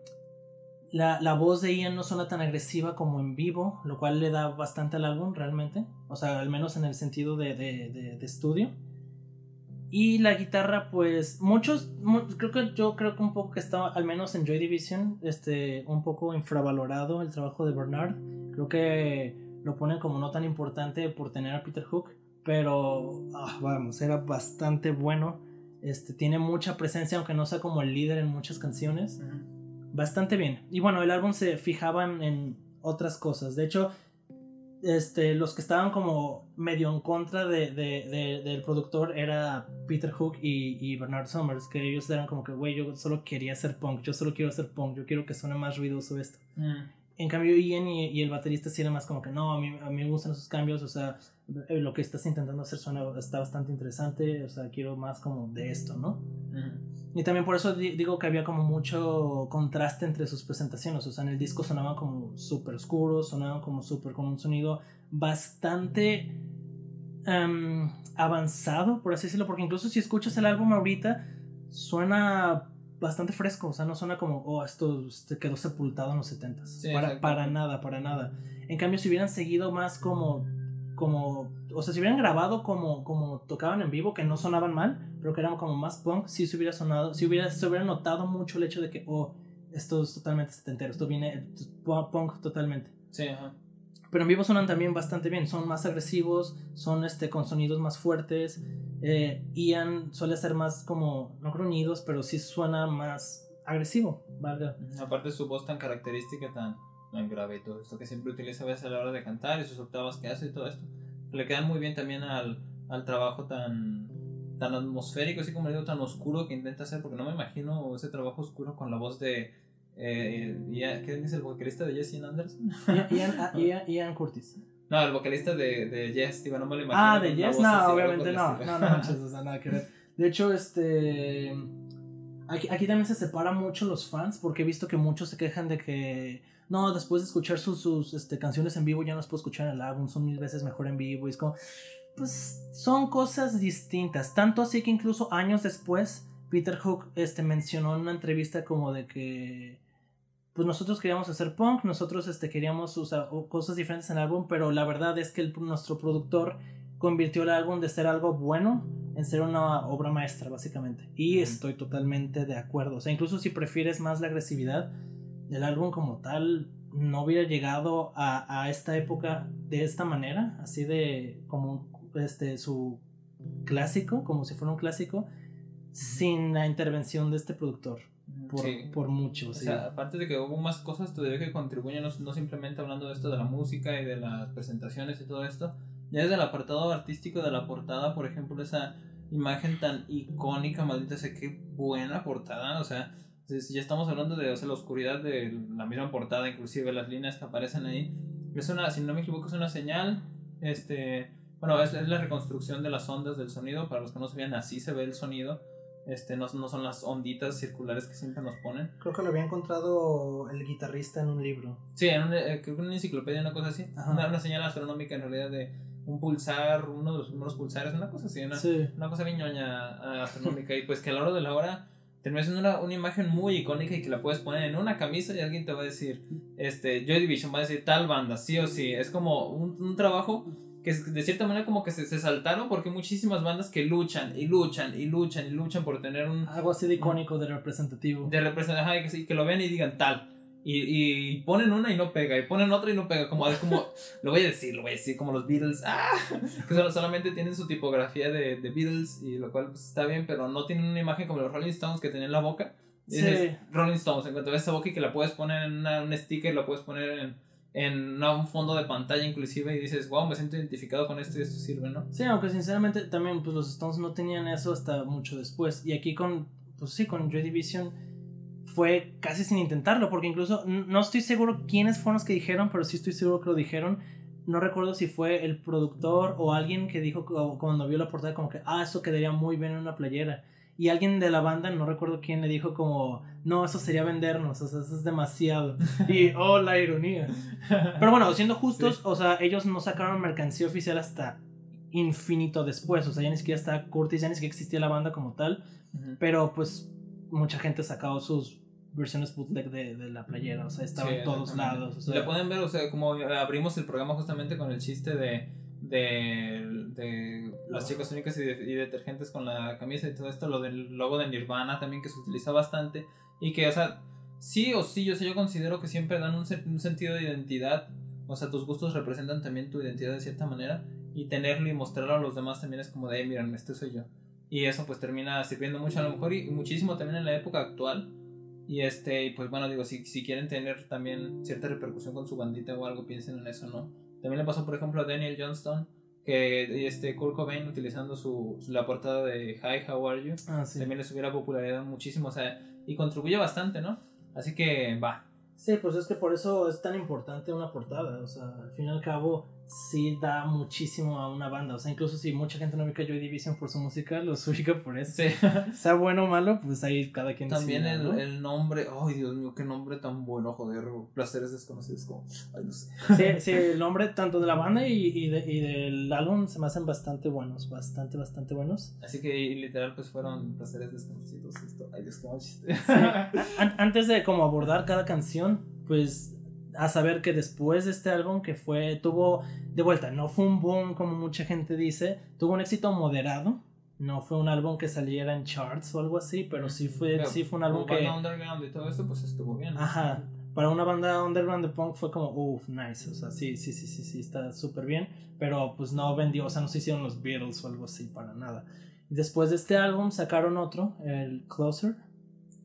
la, la, voz de Ian no suena tan agresiva como en vivo, lo cual le da bastante al álbum realmente, o sea, al menos en el sentido de, de, de, de estudio. Y la guitarra, pues, muchos, creo que yo creo que un poco que estaba, al menos en Joy Division, este, un poco infravalorado el trabajo de Bernard. Creo que lo ponen como no tan importante por tener a Peter Hook, pero, ah, vamos, era bastante bueno. Este, tiene mucha presencia, aunque no sea como el líder en muchas canciones. Bastante bien. Y bueno, el álbum se fijaban en otras cosas. De hecho, este, los que estaban como medio en contra de, de, del productor era Peter Hook y, y, Bernard Summers, que ellos eran como que, güey, yo solo quería hacer punk, yo solo quiero hacer punk, yo quiero que suene más ruidoso esto. Mm. En cambio, Ian y, el baterista sí era más como que, no, a mí, a mí me gustan esos cambios, o sea, lo que estás intentando hacer suena, está bastante interesante, o sea, quiero más como de esto, ¿no? Y también por eso digo que había como mucho contraste entre sus presentaciones. O sea, en el disco sonaban como súper oscuros, sonaban como súper con un sonido bastante em, avanzado, por así decirlo. Porque incluso si escuchas el álbum ahorita, suena bastante fresco. O sea, no suena como, oh, esto quedó sepultado en los 70s. para, para nada, para nada. En cambio, si hubieran seguido más como como, o sea, si hubieran grabado como, como tocaban en vivo, que no sonaban mal, pero que eran como más punk, sí se hubiera sonado, si hubiera, se hubiera notado mucho el hecho de que, oh, esto es totalmente setentero, esto viene punk totalmente. Sí, ajá. Pero en vivo suenan también bastante bien, son más agresivos, son este, con sonidos más fuertes. Eh, Ian suele ser más como, no gruñidos, pero sí suena más agresivo, ¿vale? Aparte su voz tan característica, tan en grave y todo esto que siempre utiliza a veces a la hora de cantar y sus octavas que hace y todo esto. Le quedan muy bien también al, al trabajo tan, tan atmosférico, así como digo, tan oscuro que intenta hacer, porque no me imagino ese trabajo oscuro con la voz de... Eh, ¿Quién es el vocalista de Jesse Anderson? Ian, ah, Ian, Curtis. No, el vocalista de, de Yes, digo, no me lo imagino. Ah, de Yes, no, obviamente no. No, no, o sea, nada que ver. De hecho, este. Aquí, aquí también se separa mucho los fans, porque he visto que muchos se quejan de que no, después de escuchar sus, sus este, canciones en vivo ya no las puedo escuchar en el álbum, son mil veces mejor en vivo. Y es como, pues son cosas distintas. Tanto así que incluso años después, Peter Hook este, mencionó en una entrevista como de que, pues nosotros queríamos hacer punk, nosotros este, queríamos usar cosas diferentes en el álbum, pero la verdad es que el, nuestro productor convirtió el álbum de ser algo bueno en ser una obra maestra, básicamente. Y estoy totalmente de acuerdo. O sea, incluso si prefieres más la agresividad, el álbum como tal no hubiera llegado a, a, esta época de esta manera, así de como este su clásico, como si fuera un clásico, sin la intervención de este productor. por, Sí. por mucho. O sí. sea, aparte de que hubo más cosas todavía que contribuyen, no, no simplemente hablando de esto de la música y de las presentaciones y todo esto, ya desde el apartado artístico de la portada, por ejemplo, esa imagen tan icónica, maldita sea, qué buena portada, o sea, si ya estamos hablando de o sea, la oscuridad de la misma portada, inclusive las líneas que aparecen ahí, es una, si no me equivoco, es una señal, este, bueno, es, es la reconstrucción de las ondas del sonido, para los que no sabían, así se ve el sonido, este, no, no son las onditas circulares que siempre nos ponen. Creo que lo había encontrado el guitarrista en un libro. Sí, en una, eh, creo que en una enciclopedia, una cosa así. Una, una señal astronómica en realidad de un pulsar, uno de los primeros pulsares, una cosa así, una, Sí. una cosa viñoña ah, astronómica. y pues que a la hora de la hora termina siendo una, una imagen muy icónica y que la puedes poner en una camisa y alguien te va a decir, este, Joy Division va a decir tal banda, sí o sí. Es como un, un trabajo que de cierta manera como que se, se saltaron porque muchísimas bandas que luchan y luchan y luchan y luchan por tener un, Algo así de icónico, de representativo. de y que, que lo vean y digan tal. Y, y ponen una y no pega, y ponen otra y no pega, como, como lo voy a decir, lo voy a decir, como los Beatles, ¡ah! que solo- solamente tienen su tipografía de, de Beatles, y lo cual pues, está bien, pero no tienen una imagen como los Rolling Stones que tenían la boca. Sí. dices, Rolling Stones, en cuanto ves esa boca y que la puedes poner en una- un sticker, la puedes poner en, en una- un fondo de pantalla inclusive, y dices, wow, me siento identificado con esto y esto sirve, ¿no? Sí, aunque sinceramente también pues los Stones no tenían eso hasta mucho después. Y aquí con, pues sí, con Joy Division fue casi sin intentarlo, porque incluso no estoy seguro quiénes fueron los que dijeron, pero sí estoy seguro que lo dijeron. No recuerdo si fue el productor o alguien que dijo cu- cuando vio la portada como que, ah, eso quedaría muy bien en una playera. Y alguien de la banda, no recuerdo quién, le dijo como, no, eso sería vendernos, o sea, eso es demasiado. Y, oh, la ironía. Pero bueno, siendo justos, Sí. o sea, ellos no sacaron mercancía oficial hasta infinito después. O sea, ya ni siquiera está Curtis, ya ni siquiera existía la banda como tal. Ujú. Pero pues mucha gente sacado sus versiones bootleg de, de la playera. O sea, estaba Sí, en todos lados. O sea, la pueden ver, o sea, como abrimos el programa justamente con el chiste de, de, de las chicas únicas y, de- y detergentes con la camisa y todo esto, lo del logo de Nirvana también que se utiliza bastante y que, o sea, sí o sí, yo, sé, yo considero que siempre dan un, un sentido de identidad, o sea, tus gustos representan también tu identidad de cierta manera y tenerlo y mostrarlo a los demás también es como de, "Hey, miren, este soy yo. Y eso pues termina sirviendo mucho a lo mejor y, y muchísimo también en la época actual. Y este, y pues bueno, digo, si, si quieren tener también cierta repercusión con su bandita o algo, piensen en eso, ¿no? También le pasó, por ejemplo, a Daniel Johnston, que este Kurt Cobain utilizando su, su- la portada de Hi, How Are You, ah, sí. también le subió la popularidad muchísimo, o sea, y contribuye bastante, ¿no? Así que va. Sí, pues es que por eso es tan importante una portada. O sea, al fin y al cabo, sí da muchísimo a una banda. O sea, incluso si mucha gente no ubica Joy Division por su música, los ubica por eso. Sí. Sea bueno o malo, pues ahí cada quien También decida, el, ¿no? el nombre, ay Dios mío, qué nombre tan bueno, joder, placeres desconocidos, como, ay no sé. Sí, sí, el nombre tanto de la banda y, y, de- y del álbum se me hacen bastante buenos, bastante, bastante buenos. Así que literal pues fueron placeres desconocidos, esto, ay Dios, mal chiste. An- antes de como abordar cada canción, pues a saber que después de este álbum que fue, tuvo, de vuelta, no fue un boom como mucha gente dice, tuvo un éxito moderado. No fue un álbum que saliera en charts o algo así, pero sí fue, Pero sí fue un álbum que... banda underground y todo esto pues estuvo bien. ¿no? Ajá. Para una banda underground de punk fue como, uff, nice. O sea, sí, sí, sí, sí, sí, está súper bien. Pero pues no vendió, o sea, no se hicieron los Beatles o algo así para nada. Después de este álbum sacaron otro, el Closer.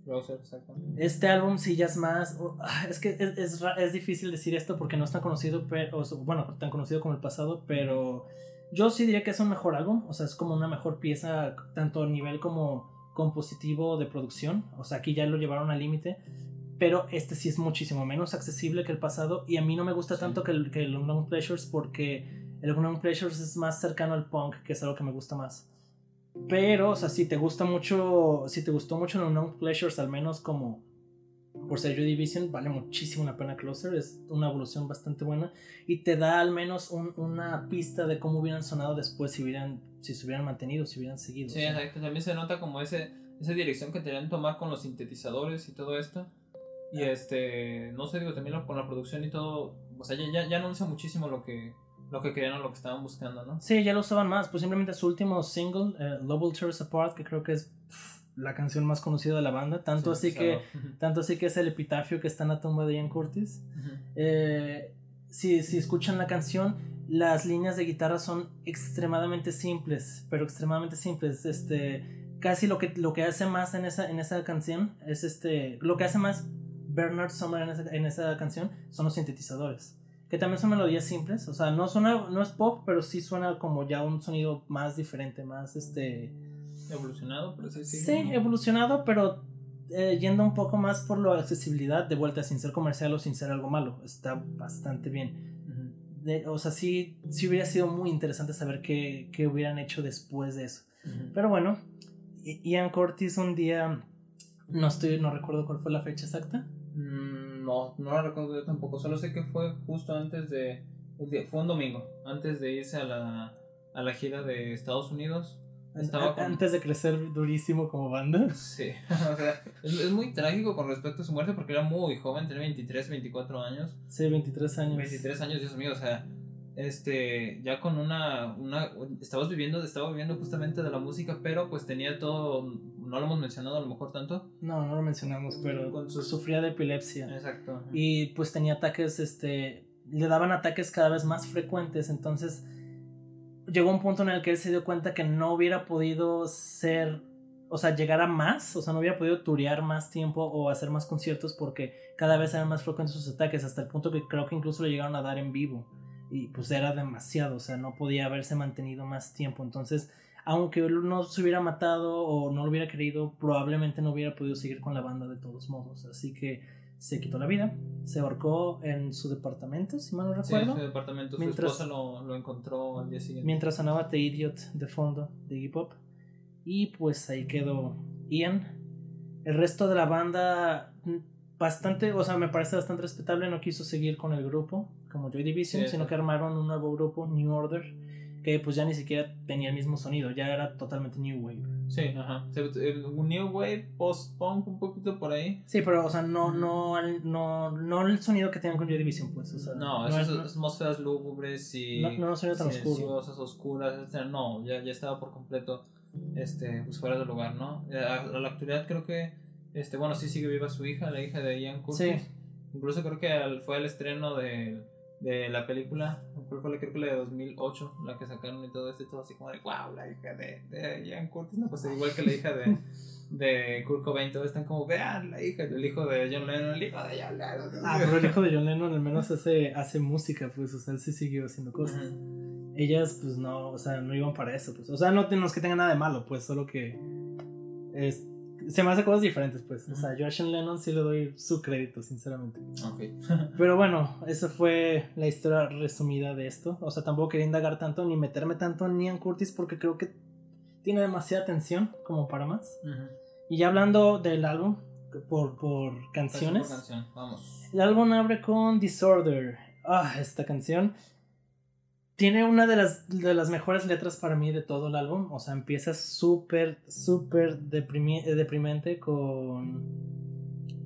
Exactamente. Este álbum sí ya es más. ah, es que es, es, es difícil decir esto porque no es tan conocido, pero, bueno, tan conocido como el pasado, pero yo sí diría que es un mejor álbum. O sea, es como una mejor pieza, tanto a nivel como compositivo de producción. O sea, aquí ya lo llevaron al límite. Pero este sí es muchísimo menos accesible que el pasado. Y a mí no me gusta Sí. tanto que el, que el Unknown Pleasures porque el Unknown Pleasures es más cercano al punk, que es algo que me gusta más. Pero, o sea, si te gusta mucho, si te gustó mucho el Unknown Pleasures, al menos como por ser Joy Division, vale muchísimo la pena Closer. Es una evolución bastante buena y te da al menos un- una pista de cómo hubieran sonado después si hubieran, si se hubieran mantenido, si hubieran seguido. Sí, o sea. exacto. También se nota como ese, esa dirección que tenían tomar con los sintetizadores y todo esto. Y este, no sé, digo, también con la producción y todo. O sea, ya, ya, ya anuncia muchísimo lo que, lo que querían o lo que estaban buscando, ¿no? Sí, ya lo usaban más. Pues simplemente su último single, eh, Love Will Tear Us Apart, que creo que es pff, la canción más conocida de la banda. Tanto así que, tanto así que es el epitafio que está en la tumba de Ian Curtis. Eh, si, si escuchan la canción, las líneas de guitarra son extremadamente simples, pero extremadamente simples. Este, casi lo que, lo que hace más en esa, en esa canción es este. Lo que hace más Bernard Summer en esa, en esa canción son los sintetizadores. Que también son melodías simples. O sea, no suena, no es pop, pero sí suena como ya un sonido más diferente, más este. Evolucionado, pero sí, sí. Sí, evolucionado, pero eh, yendo un poco más por la accesibilidad, de vuelta sin ser comercial o sin ser algo malo. Está bastante bien. De, o sea, sí, sí hubiera sido muy interesante saber qué, qué hubieran hecho después de eso. Pero bueno, Ian Curtis un día, no estoy, no recuerdo cuál fue la fecha exacta. Mm, no, no la recuerdo yo tampoco. Solo sé que fue justo antes de, fue un domingo, antes de irse a la, a la gira de Estados Unidos. Estaba Antes de crecer durísimo como banda. Sí, o sea, es, muy trágico con respecto a su muerte porque era muy joven, tenía 23, 24 años. Sí, 23 años. 23 años, Dios mío, o sea, este, ya con una, una, estabas viviendo, estaba viviendo justamente de la música, pero pues tenía todo, no lo hemos mencionado a lo mejor tanto. No, no lo mencionamos, pero con su... sufría de epilepsia. Exacto. Y pues tenía ataques, este, le daban ataques cada vez más frecuentes, entonces llegó un punto en el que él se dio cuenta que no hubiera podido ser, o sea, llegar a más, o sea, no hubiera podido turear más tiempo o hacer más conciertos porque cada vez eran más frecuentes sus ataques, hasta el punto que creo que incluso le llegaron a dar en vivo. Y pues era demasiado, o sea, no podía haberse mantenido más tiempo. Entonces, aunque él no se hubiera matado o no lo hubiera querido, probablemente no hubiera podido seguir con la banda de todos modos. Así que se quitó la vida, se ahorcó en su departamento, si mal no recuerdo. Sí, en su departamento, mientras, su esposa lo, lo, encontró al día siguiente. Mientras sonaba The Idiot de fondo de hip hop. Y pues ahí quedó Ian. El resto de la banda, mm, bastante, o sea, me parece bastante respetable, no quiso seguir con el grupo como Joy Division, sino que armaron un nuevo grupo, New Order que pues ya ni siquiera tenía el mismo sonido, ya era totalmente New Wave. Sí, ajá. Un New Wave, post-punk, un poquito por ahí. Sí, pero, o sea, no, no, no, no el sonido que tenían con Joy Division, pues. O sea, no, esas atmósferas lúgubres y. No, no sonido tan oscuro. oscuras, no, ya, ya estaba por completo este, pues fuera de lugar, ¿no? A, la actualidad creo que, este, bueno, sí sigue viva su hija, la hija de Ian Curtis. Sí. Incluso creo que fue el estreno de de la película, creo que la de 2008, la que sacaron y todo esto y todo así como de wow, la hija de, de Ian Curtis, no, pues igual que la hija de, de Kurt Cobain, todos están como vean la hija, el hijo de John Lennon, el hijo de John Lennon. Ah, pero el hijo de John Lennon al menos hace, hace música, pues, o sea, él sí siguió haciendo cosas. Ellas, pues no, o sea, no iban para eso, pues, o sea, no, no es que tenga nada de malo, pues, solo que es se me hace cosas diferentes, pues. O sea, yo a Sean Lennon sí le doy su crédito, sinceramente. Ok. Pero bueno, esa fue la historia resumida de esto. O sea, tampoco quería indagar tanto ni meterme tanto en Ian Curtis porque creo que tiene demasiada atención como para más. Y ya hablando del álbum, por, por canciones. Por canción. Vamos. El álbum abre con Disorder. Ah, esta canción tiene una de las, de las mejores letras para mí de todo el álbum. O sea, empieza súper, súper deprimente con...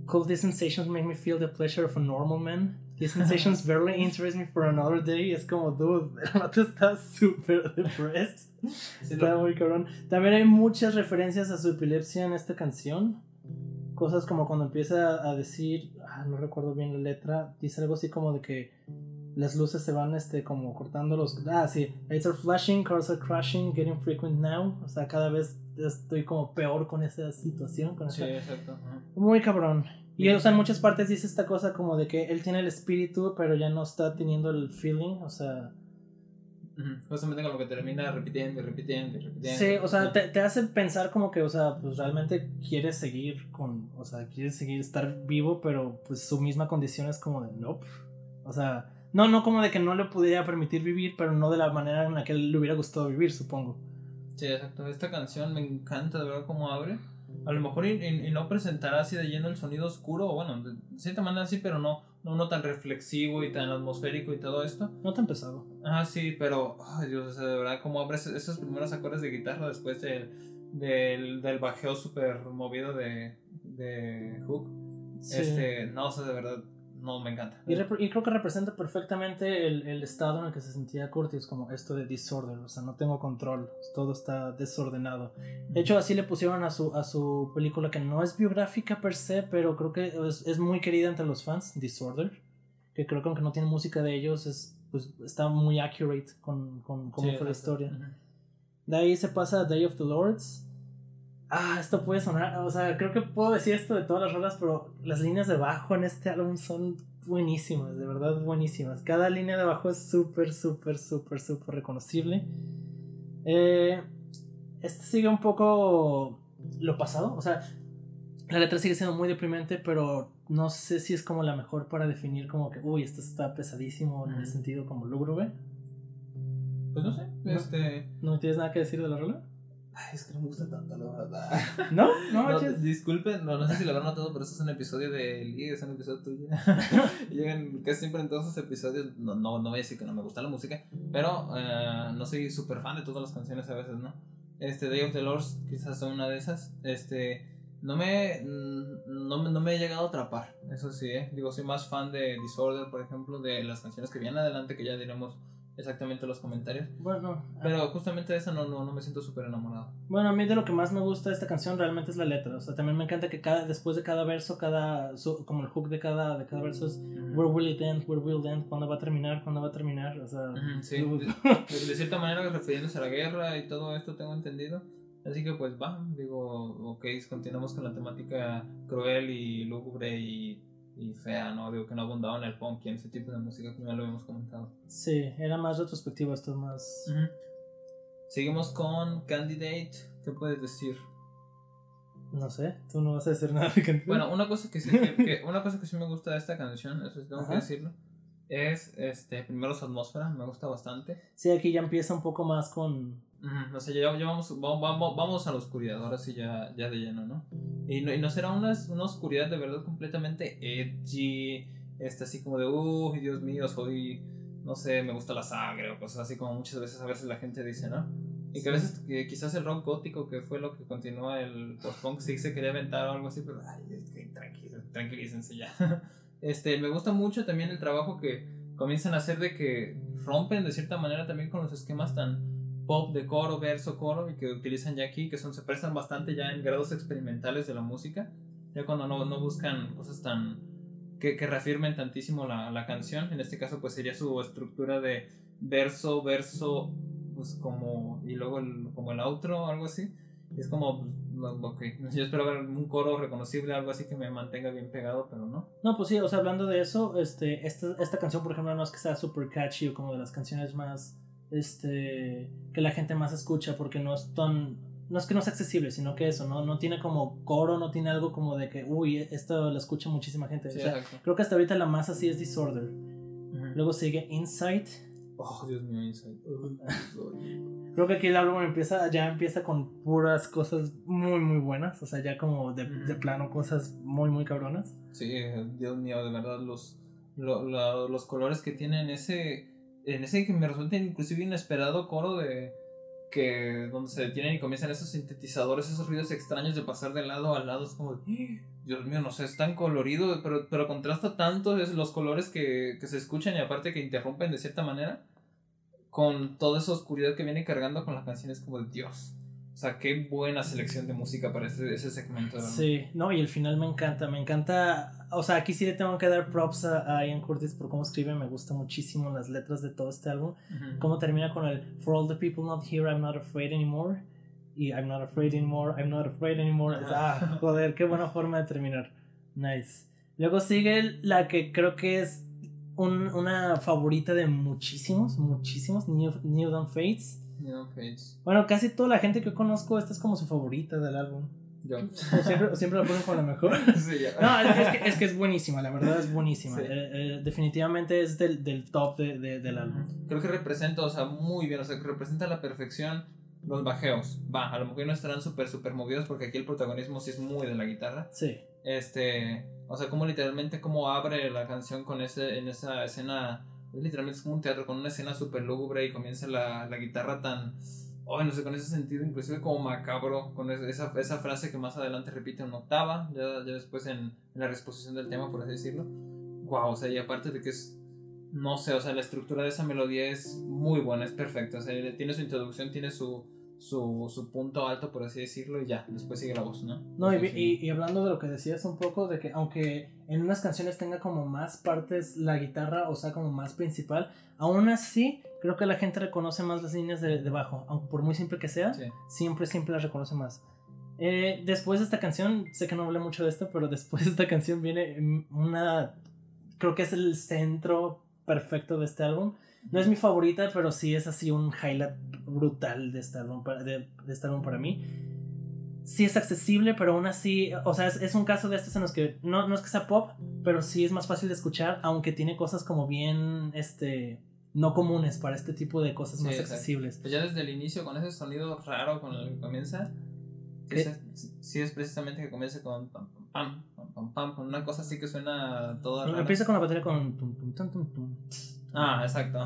Cold these sensations make me feel the pleasure of a normal man. These sensations barely interest me for another day. Es como, dude, el vato está súper depressed. está muy cabrón. También hay muchas referencias a su epilepsia en esta canción. Cosas como cuando empieza a decir, ah, no recuerdo bien la letra, dice algo así como de que las luces se van este como cortando los ah sí lights are flashing cars are crashing getting frequent now o sea cada vez estoy como peor con esa situación con sí exacto muy cabrón y o sea en muchas partes dice esta cosa como de que él tiene el espíritu pero ya no está teniendo el feeling o sea Justamente con lo que termina repitiendo y repitiendo y repitiendo. Sí, o sea, te, te, hace pensar como que, o sea, pues realmente quieres seguir con, o sea, quieres seguir estar vivo, pero pues su misma condición es como de, nope. O sea, no, no como de que no le pudiera permitir vivir, pero no de la manera en la que le hubiera gustado vivir, supongo. Sí, exacto. Esta canción me encanta de ver cómo abre. A lo mejor y, no presentará así de lleno el sonido oscuro, bueno, de cierta manera sí, pero no, no, no tan reflexivo y tan atmosférico y todo esto. No tan pesado. Ah, sí, pero, ay Dios, de verdad, cómo abre esos primeros acordes de guitarra después del, del, del bajeo súper movido de, de Hook. Este, no, o sea, de verdad, no me encanta. Y, creo que representa perfectamente el, el, estado en el que se sentía Curtis, como esto de disorder, o sea, no tengo control, todo está desordenado. De hecho, así le pusieron a su, a su película que no es biográfica per se, pero creo que es, es muy querida entre los fans, Disorder, que creo que aunque no tiene música de ellos, es, pues, está muy accurate con, con cómo fue la historia. De ahí se pasa a Day of the Lords. Ah, esto puede sonar, o sea, creo que puedo decir esto de todas las rolas, pero las líneas de bajo en este álbum son buenísimas, de verdad buenísimas. Cada línea de bajo es súper, súper, súper, súper reconocible. Eh, este sigue un poco lo pasado, o sea, la letra sigue siendo muy deprimente, pero no sé si es como la mejor para definir como que, uy, esto está pesadísimo en el sentido como lúgubre. Pues no sé, este... ¿No tienes nada que decir de la rola? Ay, es que no me gusta tanto, la verdad. ¿No? No, no disculpen, no, no sé si lo habrán notado, pero eso es un episodio de Lee, es un episodio tuyo. Llegan casi siempre en todos esos episodios, no, no, no voy a decir que no me gusta la música, pero uh, no soy súper fan de todas las canciones a veces, ¿no? Este, Day of the Lords quizás son una de esas. Este, no me, no, no me he llegado a atrapar, eso sí, ¿eh? Digo, soy más fan de Disorder, por ejemplo, de las canciones que vienen adelante, que ya diremos exactamente los comentarios. Bueno, pero justamente de esa no, no, no me siento súper enamorado. Bueno, a mí de lo que más me gusta de esta canción realmente es la letra. O sea, también me encanta que cada, después de cada verso, cada, como el hook de cada, de cada verso es Where will it end? Where will it end? ¿Cuándo va a terminar? ¿Cuándo va a terminar? O sea, sí. de, de, cierta manera refiriéndose a la guerra y todo esto tengo entendido. Así que pues va, digo, ok, continuamos con la temática cruel y lúgubre y y fea, ¿no? Digo que no abundaba en el punk y en ese tipo de música como ya lo habíamos comentado. Sí, era más retrospectivo esto, más... Seguimos con Candidate, ¿qué puedes decir? No sé, tú no vas a decir nada Bueno, una cosa que sí, que, una cosa que sí me gusta de esta canción, eso tengo que decirlo, es este primero su atmósfera, me gusta bastante. Sí, aquí ya empieza un poco más con o sea, ya, vamos, vamos, vamos, a la oscuridad, ahora sí ya, ya de lleno, ¿no? Y no, y no será una, una oscuridad de verdad completamente edgy, este, así como de, uy, Dios mío, soy, no sé, me gusta la sangre o cosas así como muchas veces a veces la gente dice, ¿no? Y que a veces que quizás el rock gótico, que fue lo que continúa el post-punk, sí se quería aventar o algo así, pero ay, tranquilo, tranquilícense ya. Este, me gusta mucho también el trabajo que comienzan a hacer de que rompen de cierta manera también con los esquemas tan pop de coro, verso, coro y que utilizan ya aquí, que son, se prestan bastante ya en grados experimentales de la música, ya cuando no, no buscan cosas tan que, que reafirmen tantísimo la, la, canción, en este caso pues sería su estructura de verso, verso, pues como, y luego como el outro, algo así, es como, ok, yo espero ver un coro reconocible, algo así que me mantenga bien pegado, pero no. No, pues sí, o sea, hablando de eso, este, esta, esta canción, por ejemplo, no es que sea super catchy o como de las canciones más este, que la gente más escucha porque no es tan, no es que no sea accesible, sino que eso, ¿no? No tiene como coro, no tiene algo como de que, uy, esto lo escucha muchísima gente. creo que hasta ahorita la más así es Disorder. Luego sigue Insight. Oh, Dios mío, Insight. creo que aquí el álbum empieza, ya empieza con puras cosas muy, muy buenas. O sea, ya como de, de plano cosas muy, muy cabronas. Sí, Dios mío, de verdad, los, los colores que tienen ese en ese que me resulta inclusive inesperado coro de que donde se detienen y comienzan esos sintetizadores, esos ruidos extraños de pasar de lado a lado, es como, Dios mío, no sé, es tan colorido, pero, pero contrasta tanto es los colores que, que se escuchan y aparte que interrumpen de cierta manera con toda esa oscuridad que viene cargando con la canción, es como, Dios. O sea, qué buena selección de música para ese, ese segmento. Sí, no, y el final me encanta, me encanta. O sea, aquí sí le tengo que dar props a, Ian Curtis por cómo escribe, me gusta muchísimo las letras de todo este álbum. Cómo termina con el For all the people not here, I'm not afraid anymore. Y I'm not afraid anymore, I'm not afraid anymore. Ah, joder, qué buena forma de terminar. Nice. Luego sigue la que creo que es un, una favorita de muchísimos, muchísimos, New, New Dawn Fates bueno, casi toda la gente que conozco, esta es como su favorita del álbum. Yo. siempre, siempre la ponen como la mejor. No, es, que, es, buenísima, la verdad es buenísima. Eh, eh, definitivamente es del, del top de, del álbum. Creo que representa, o sea, muy bien, o sea, que representa a la perfección los bajeos. Va, a lo mejor no estarán súper, súper movidos porque aquí el protagonismo sí es muy de la guitarra. Sí. Este, o sea, como literalmente como abre la canción con ese, en esa escena literalmente es como un teatro con una escena súper lúgubre y comienza la, la guitarra tan, oh, no sé, con ese sentido inclusive como macabro, con esa, esa frase que más adelante repite en octava, ya, ya después en, la exposición del tema, por así decirlo. Wow, o sea, y aparte de que es, no sé, o sea, la estructura de esa melodía es muy buena, es perfecta, o sea, tiene su introducción, tiene su su, su, punto alto, por así decirlo, y ya, después sigue la voz, ¿no? No, y, y, hablando de lo que decías un poco, de que aunque en unas canciones tenga como más partes la guitarra, o sea, como más principal, aún así creo que la gente reconoce más las líneas de, de bajo, aunque por muy simple que sea, siempre, siempre las reconoce más. Eh, después de esta canción, sé que no hablé mucho de esto, pero después de esta canción viene una. Creo que es el centro perfecto de este álbum. No es mi favorita, pero sí es así un highlight brutal de este álbum para, de, este álbum para mí. Sí es accesible, pero aún así, o sea, es, un caso de estos en los que no, no es que sea pop, pero sí es más fácil de escuchar, aunque tiene cosas como bien, este, no comunes para este tipo de cosas más accesibles. Pues ya desde el inicio, con ese sonido raro con el que comienza, sí es, precisamente que comienza con pam, pam, pam, pam, con una cosa así que suena toda rara. Empieza con la batería con Ah, exacto.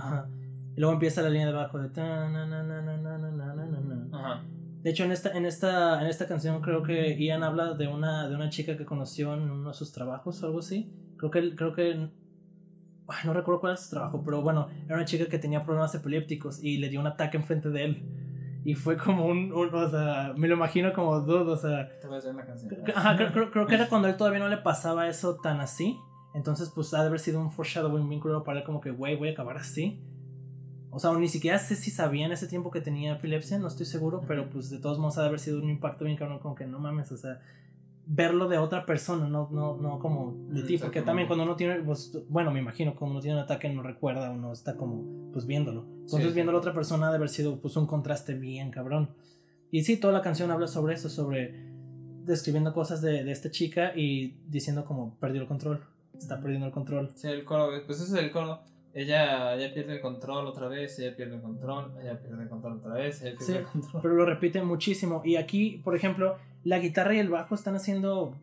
Y luego empieza la línea de bajo de Ajá. De hecho, en esta, en esta, en esta canción creo que Ian habla de una, de una chica que conoció en uno de sus trabajos o algo así. Creo que, creo que no recuerdo cuál es su trabajo, pero bueno, era una chica que tenía problemas epilépticos y le dio un ataque enfrente de él. Y fue como un, o sea, me lo imagino como dudo, o sea... Te voy a hacer una canción. Ajá, creo, creo, que era cuando él todavía no le pasaba eso tan así. Entonces, pues ha de haber sido un foreshadowing bien cruel para él, como que, güey, voy a acabar así. O sea, ni siquiera sé si sabía en ese tiempo que tenía epilepsia, no estoy seguro, pero pues de todos modos ha de haber sido un impacto bien cabrón, como que no mames, o sea, verlo de otra persona, no, no, no como de ti, porque también cuando uno tiene, pues, bueno, me imagino, cuando uno tiene un ataque no recuerda, uno está como, pues viéndolo. Entonces, viendo a la otra persona ha de haber sido, pues, un contraste bien cabrón. Y sí, toda la canción habla sobre eso, sobre describiendo cosas de, de esta chica y diciendo como perdió el control está perdiendo el control. Sí, el coro, pues ese es el coro. Ella, ella pierde el control otra vez, ella pierde el control, ella pierde el control otra vez, ella pierde el control. Pero lo repite muchísimo. Y aquí, por ejemplo, la guitarra y el bajo están haciendo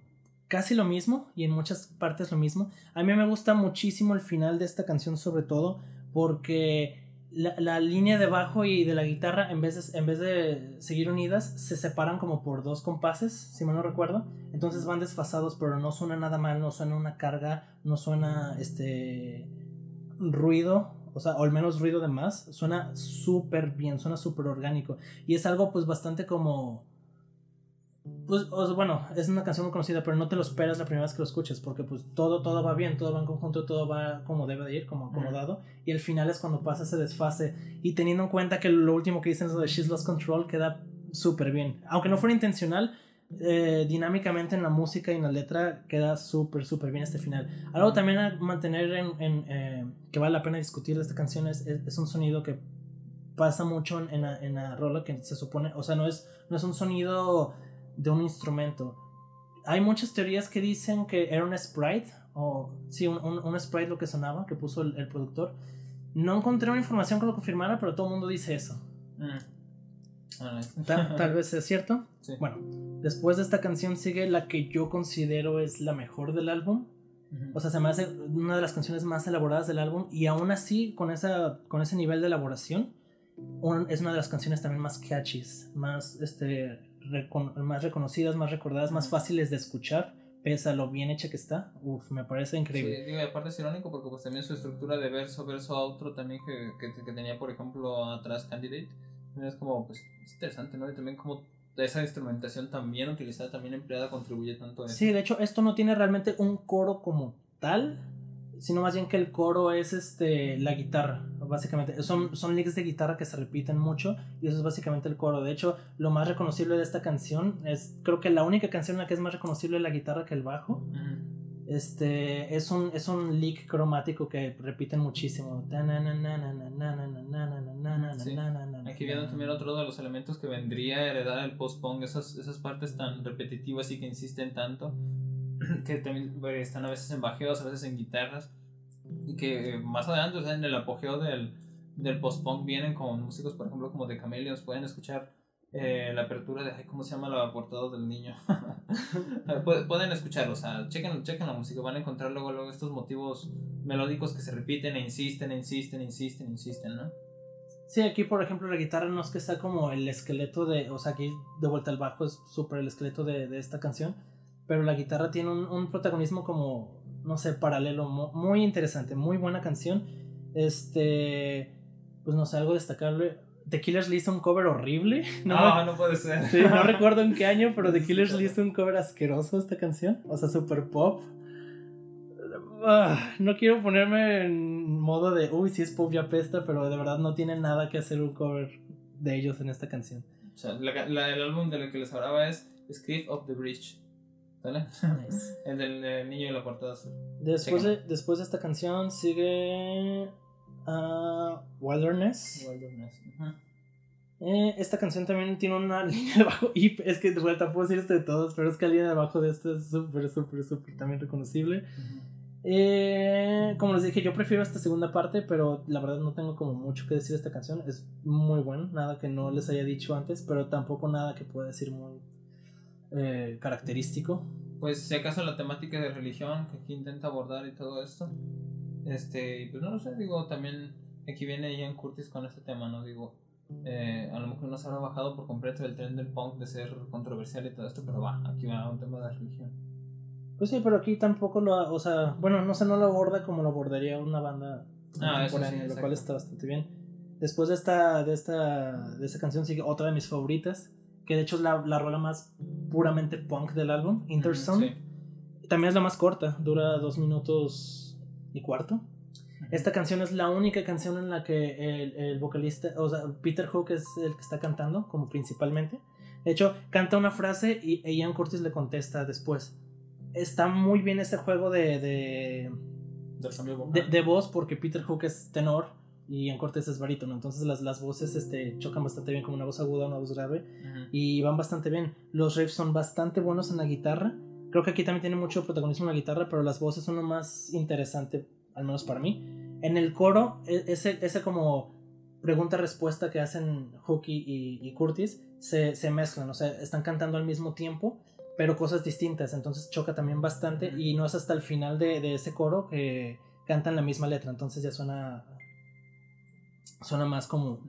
casi lo mismo y en muchas partes lo mismo. A mí me gusta muchísimo el final de esta canción, sobre todo porque la, línea de bajo y de la guitarra, en vez, de, en vez de seguir unidas, se separan como por dos compases, si mal no recuerdo. Entonces van desfasados, pero no suena nada mal, no suena una carga, no suena este ruido, o sea, o al menos ruido de más. Suena súper bien, suena súper orgánico. Y es algo pues bastante como pues, bueno, es una canción muy conocida, pero no te lo esperas la primera vez que lo escuches, porque pues todo, todo va bien, todo va en conjunto, todo va como debe de ir, como acomodado, y el final es cuando pasa ese desfase, y teniendo en cuenta que lo último que dicen es lo de She's Lost Control, queda súper bien, aunque no fuera intencional, eh, dinámicamente en la música y en la letra queda súper, súper bien este final. Algo también a mantener en, eh, que vale la pena discutir de esta canción es, es, un sonido que pasa mucho en, la, en la rola que se supone, o sea, no es, no es un sonido de un instrumento. Hay muchas teorías que dicen que era un sprite, o sí, un, un, sprite lo que sonaba, que puso el, productor. No encontré una información que lo confirmara, pero todo el mundo dice eso. Mm. Tal, vez sea cierto. Bueno, después de esta canción sigue la que yo considero es la mejor del álbum. O sea, se me hace una de las canciones más elaboradas del álbum. Y aún así, con, esa, con ese nivel de elaboración, es una de las canciones también más catchy, más este, más reconocidas, más recordadas, más fáciles de escuchar, pese a lo bien hecha que está. Uf, me parece increíble. Sí, digo, aparte es irónico porque pues también su estructura de verso, verso, otro también que, que, que, tenía, por ejemplo, atrás Candidate, es como, pues, es interesante, ¿no? Y también como esa instrumentación también utilizada, también empleada, contribuye tanto a eso. Sí, de hecho, esto no tiene realmente un coro como tal, sino más bien que el coro es este la guitarra, básicamente. Son, son licks de guitarra que se repiten mucho y eso es básicamente el coro. De hecho, lo más reconocible de esta canción es, creo que la única canción en la que es más reconocible la guitarra que el bajo. Este es un, es un lick cromático que repiten muchísimo. Aquí viendo también otro de los elementos que vendría a heredar el post-punk, esas, esas partes tan repetitivas y que insisten tanto que también están a veces en bajeos, a veces en guitarras, que más adelante, o sea, en el apogeo del, del post-punk vienen con músicos, por ejemplo, como de Chameleons, pueden escuchar eh, la apertura de, ¿cómo se llama la portada del niño? pueden escucharlo, o sea, chequen, chequen la música, van a encontrar luego, luego estos motivos melódicos que se repiten e insisten, e insisten, e insisten, e insisten, ¿no? Sí, aquí por ejemplo la guitarra no es que está como el esqueleto de, o sea, aquí de vuelta al bajo es súper el esqueleto de, de esta canción, pero la guitarra tiene un, protagonismo como, no sé, paralelo, muy interesante, muy buena canción. Este, pues no sé, algo destacable. The Killers le hizo un cover horrible. No, ah, no puede ser. Sí, no recuerdo en qué año, pero The Killers le hizo un cover asqueroso a esta canción. O sea, super pop. Ah, no quiero ponerme en modo de, uy, si es pop ya pesta, pero de verdad no tiene nada que hacer un cover de ellos en esta canción. O sea, el álbum de lo que les hablaba es Script of the Bridge. ¿Sale? Nice. el del niño y la portada azul. Después, de, después de esta canción sigue ah, Wilderness. Wilderness. Eh, esta canción también tiene una línea de bajo. Y es que de vuelta puedo decir esto de todos, pero es que la línea de bajo de esta es súper, súper, súper también reconocible. Eh, como les dije, yo prefiero esta segunda parte, pero la verdad no tengo como mucho que decir de esta canción. Es muy buena, nada que no les haya dicho antes, pero tampoco nada que pueda decir muy eh, característico. Pues si acaso la temática de religión que aquí intenta abordar y todo esto. Este, pues no lo sé, digo, también aquí viene Ian Curtis con este tema, ¿no? Digo, eh, a lo mejor no se habrá bajado por completo el tren del punk de ser controversial y todo esto, pero va, aquí va un tema de religión. Pues sí, pero aquí tampoco lo, o sea, bueno, no sé, no lo aborda como lo abordaría una banda Ah, eso sí, contemporánea, lo cual está bastante bien. Después de esta, de esta, de esta canción sigue otra de mis favoritas, que de hecho es la, la rola más puramente punk del álbum, Interzone. Sí. También es la más corta, dura dos minutos y cuarto. Esta canción es la única canción en la que el, el vocalista, o sea, Peter Hook es el que está cantando, como principalmente. De hecho, canta una frase y Ian Curtis le contesta después. Está muy bien ese juego de, de, de voz porque Peter Hook es tenor y Ian Curtis es barítono. Entonces las, las voces este, chocan bastante bien, como una voz aguda, una voz grave Ujú. y van bastante bien. Los riffs son bastante buenos en la guitarra. Creo que aquí también tiene mucho protagonismo en la guitarra, pero las voces son lo más interesante, al menos para mí. En el coro, e- ese, ese como pregunta-respuesta que hacen Hooky y, y Curtis se, se mezclan, o sea, están cantando al mismo tiempo, pero cosas distintas, entonces choca también bastante Ujú. y no es hasta el final de, de ese coro que cantan la misma letra, entonces ya suena, suena más como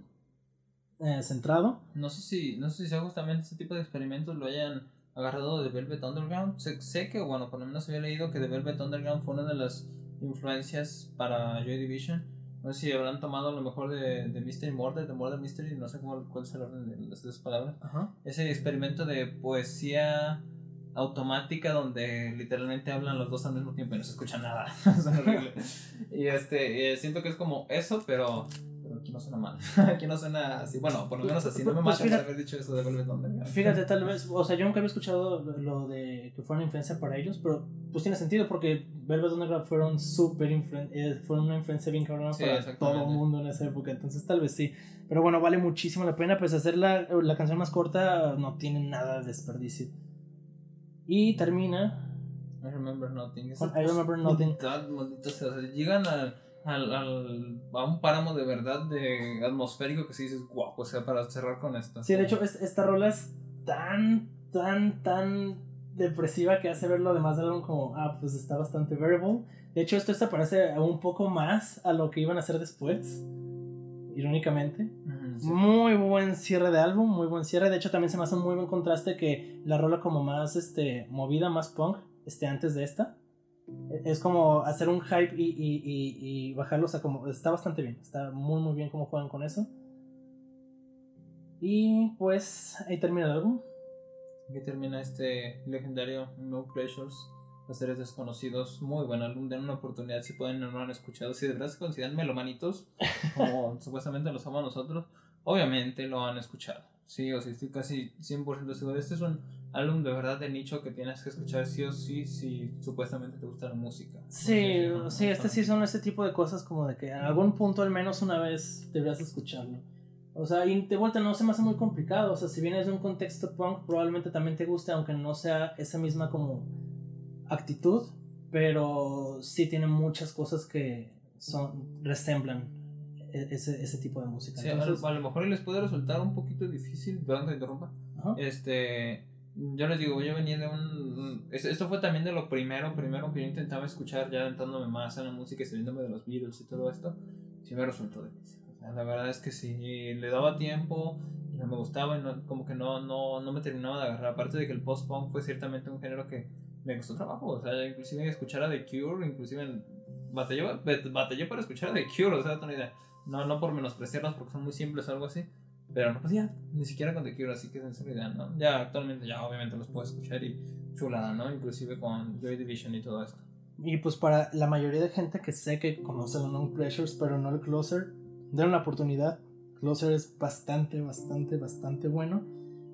eh, centrado. No sé si, no sé si sea justamente este tipo de experimentos lo hayan agarrado de Velvet Underground. Sé, sé que, bueno, por lo menos había leído que The Velvet Underground fue una de las influencias para Joy Division. No sé si habrán tomado a lo mejor de, de Mystery Murder, de Murder Mystery, no sé cómo, cuál es el orden de las dos palabras. Ajá. Ese experimento de poesía automática donde literalmente hablan los dos al mismo tiempo y no se escucha nada. es. Y este, eh, siento que es como eso, pero, aquí no suena mal. aquí no suena así. Bueno, por lo menos así. No me Pues mata haber dicho eso de Velvet Underground. Fíjate, tal vez, o sea, yo nunca había escuchado lo de que fue una influencia para ellos, pero pues tiene sentido porque Velvet Underground fueron súper influen- eh, fueron una influencia bien cabrona Sí, para todo el mundo en esa época, entonces tal vez sí. Pero bueno, vale muchísimo la pena, pues hacer la, la canción más corta no tiene nada de desperdicio. Y termina I remember nothing. I Remember Nothing. Sea, llegan al, al, al- a un páramo de verdad de atmosférico que sí dices, guau, o sea, para cerrar con esto. Sí, de hecho, es- esta rola es tan, tan, tan depresiva que hace ver lo demás del álbum como, ah, pues está bastante variable. De hecho, esto se parece un poco más a lo que iban a hacer después, irónicamente. Sí. Muy buen cierre de álbum, muy buen cierre. De hecho, también se me hace un muy buen contraste que la rola como más este, movida, más punk, esté antes de esta. Es como hacer un hype y, y, y, y bajarlo, o sea, como está bastante bien. Está muy, muy bien cómo juegan con eso. Y pues ahí termina el álbum. Aquí termina este legendario No Pleasures, los seres desconocidos. Muy buen álbum, den una oportunidad si pueden o no han escuchado. Si de verdad se consideran melomanitos, como supuestamente lo somos nosotros, obviamente lo han escuchado. Sí, o sí, estoy casi 100% seguro. Este es un álbum de verdad de nicho que tienes que escuchar sí o sí si supuestamente te gusta la música. Sí, No sé si- sí, este sí son ese tipo de cosas como de que en algún punto al menos una vez deberías escucharlo. O sea, y de vuelta no se me hace muy complicado. O sea, si vienes de un contexto punk, probablemente también te guste, aunque no sea esa misma como actitud. Pero sí tiene muchas cosas que son resemblan e- ese, ese tipo de música. Sí, a, Entonces, lo- a lo mejor les puede resultar un poquito difícil, perdón te interrumpa. Este, yo les digo, yo venía de un... es- Esto fue también de lo primero, primero que yo intentaba escuchar, ya adentrándome más en la música y saliéndome de los Beatles y todo esto, sí me resultó difícil. O sea, la verdad es que sí, le daba tiempo y no me gustaba y no, como que no, no, no me terminaba de agarrar. Aparte de que el post-punk fue ciertamente un género que me costó trabajo, o sea, inclusive escuchar a The Cure, inclusive batallé, batallé para escuchar a The Cure, o sea, no. No, por menospreciarlos porque son muy simples o algo así. Pero no podía, ni siquiera con The Cure, así que idea, ¿no? Ya actualmente ya obviamente los puedo escuchar y chulada, ¿no? Inclusive con Joy Division y todo esto. Y pues para la mayoría de gente que sé que conoce los Non Pleasures, pero no el Closer, den una oportunidad. Closer es bastante, bastante, bastante bueno.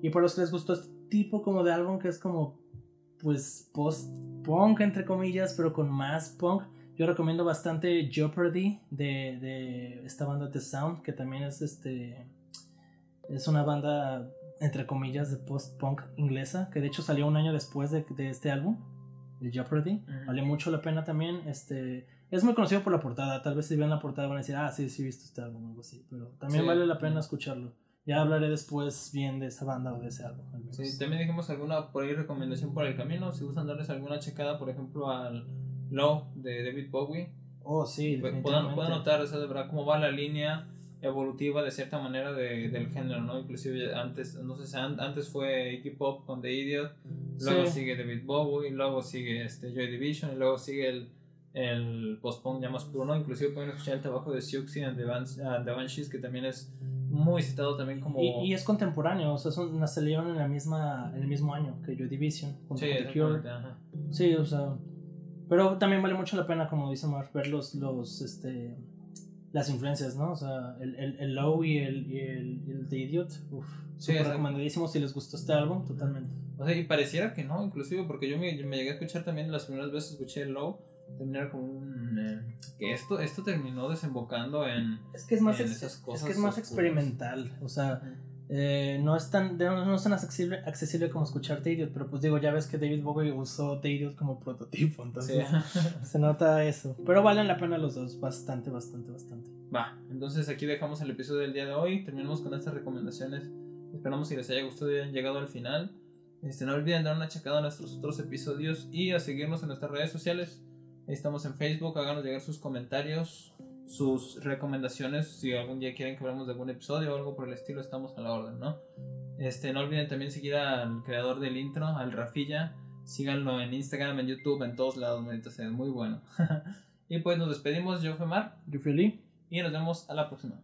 Y por los que les gustó este tipo como de álbum que es como, pues, post-punk, entre comillas, pero con más punk. Yo recomiendo bastante Jeopardy de, de esta banda The Sound, que también es este. Es una banda, entre comillas, de post-punk inglesa, que de hecho salió un año después de, de este álbum, de Jeopardy. Vale mucho la pena también. Este, es muy conocido por la portada. Tal vez si ven la portada van a decir, ah, sí, sí he visto este álbum o algo así. Pero también vale la pena escucharlo. Ya hablaré después bien de esa banda o de ese álbum. Sí, también dijimos alguna por ahí recomendación por el camino. Si gustan darles alguna checada, por ejemplo, al Low de David Bowie. Oh, sí, pues, puedan, puedan notar, o sea, de verdad, cómo va la línea evolutiva de cierta manera de, del género, ¿no? Inclusive antes, no sé, antes fue Iggy Pop con The Idiot, luego sigue David Bowie, luego sigue este Joy Division, y luego sigue el, el post-punk ya más puro, ¿no? Inclusive pueden escuchar el trabajo de Siouxsie and the, uh, the Banshees, que también es muy citado también como... Y, y es contemporáneo, o sea, son, salieron en, la misma, en el mismo año que Joy Division, sí, Sí, o sea... Pero también vale mucho la pena, como dice Mark, ver los, los, este, las influencias, ¿no? O sea, el, el, el Low y el, y el, el The Idiot, uff, sí, recomendadísimo si les gustó este álbum, totalmente. O sea, y pareciera que no, inclusive, porque yo me, me llegué a escuchar también las primeras veces escuché el Low, terminar como un... Eh, que esto, esto terminó desembocando en... Es que es más, esas cosas es, que es más experimental, o sea... Eh, no es tan, no es tan accesible, accesible como escuchar The Idiot, pero pues digo, ya ves que David Bowie usó The Idiot como prototipo, entonces se nota eso. Pero valen la pena los dos, bastante, bastante, bastante. Va, entonces aquí dejamos el episodio del día de hoy, terminamos con estas recomendaciones. Esperamos que les haya gustado y hayan llegado al final. Este, no olviden dar una checada a nuestros otros episodios y a seguirnos en nuestras redes sociales. Estamos en Facebook, háganos llegar sus comentarios, sus recomendaciones, si algún día quieren que hablemos de algún episodio o algo por el estilo, estamos a la orden, ¿no? Este, no olviden también seguir al creador del intro, al Rafilla. Síganlo en Instagram, en YouTube, en todos lados, sea, muy bueno. y pues nos despedimos, yo fui Mar. Yo fui Lee. Y nos vemos a la próxima.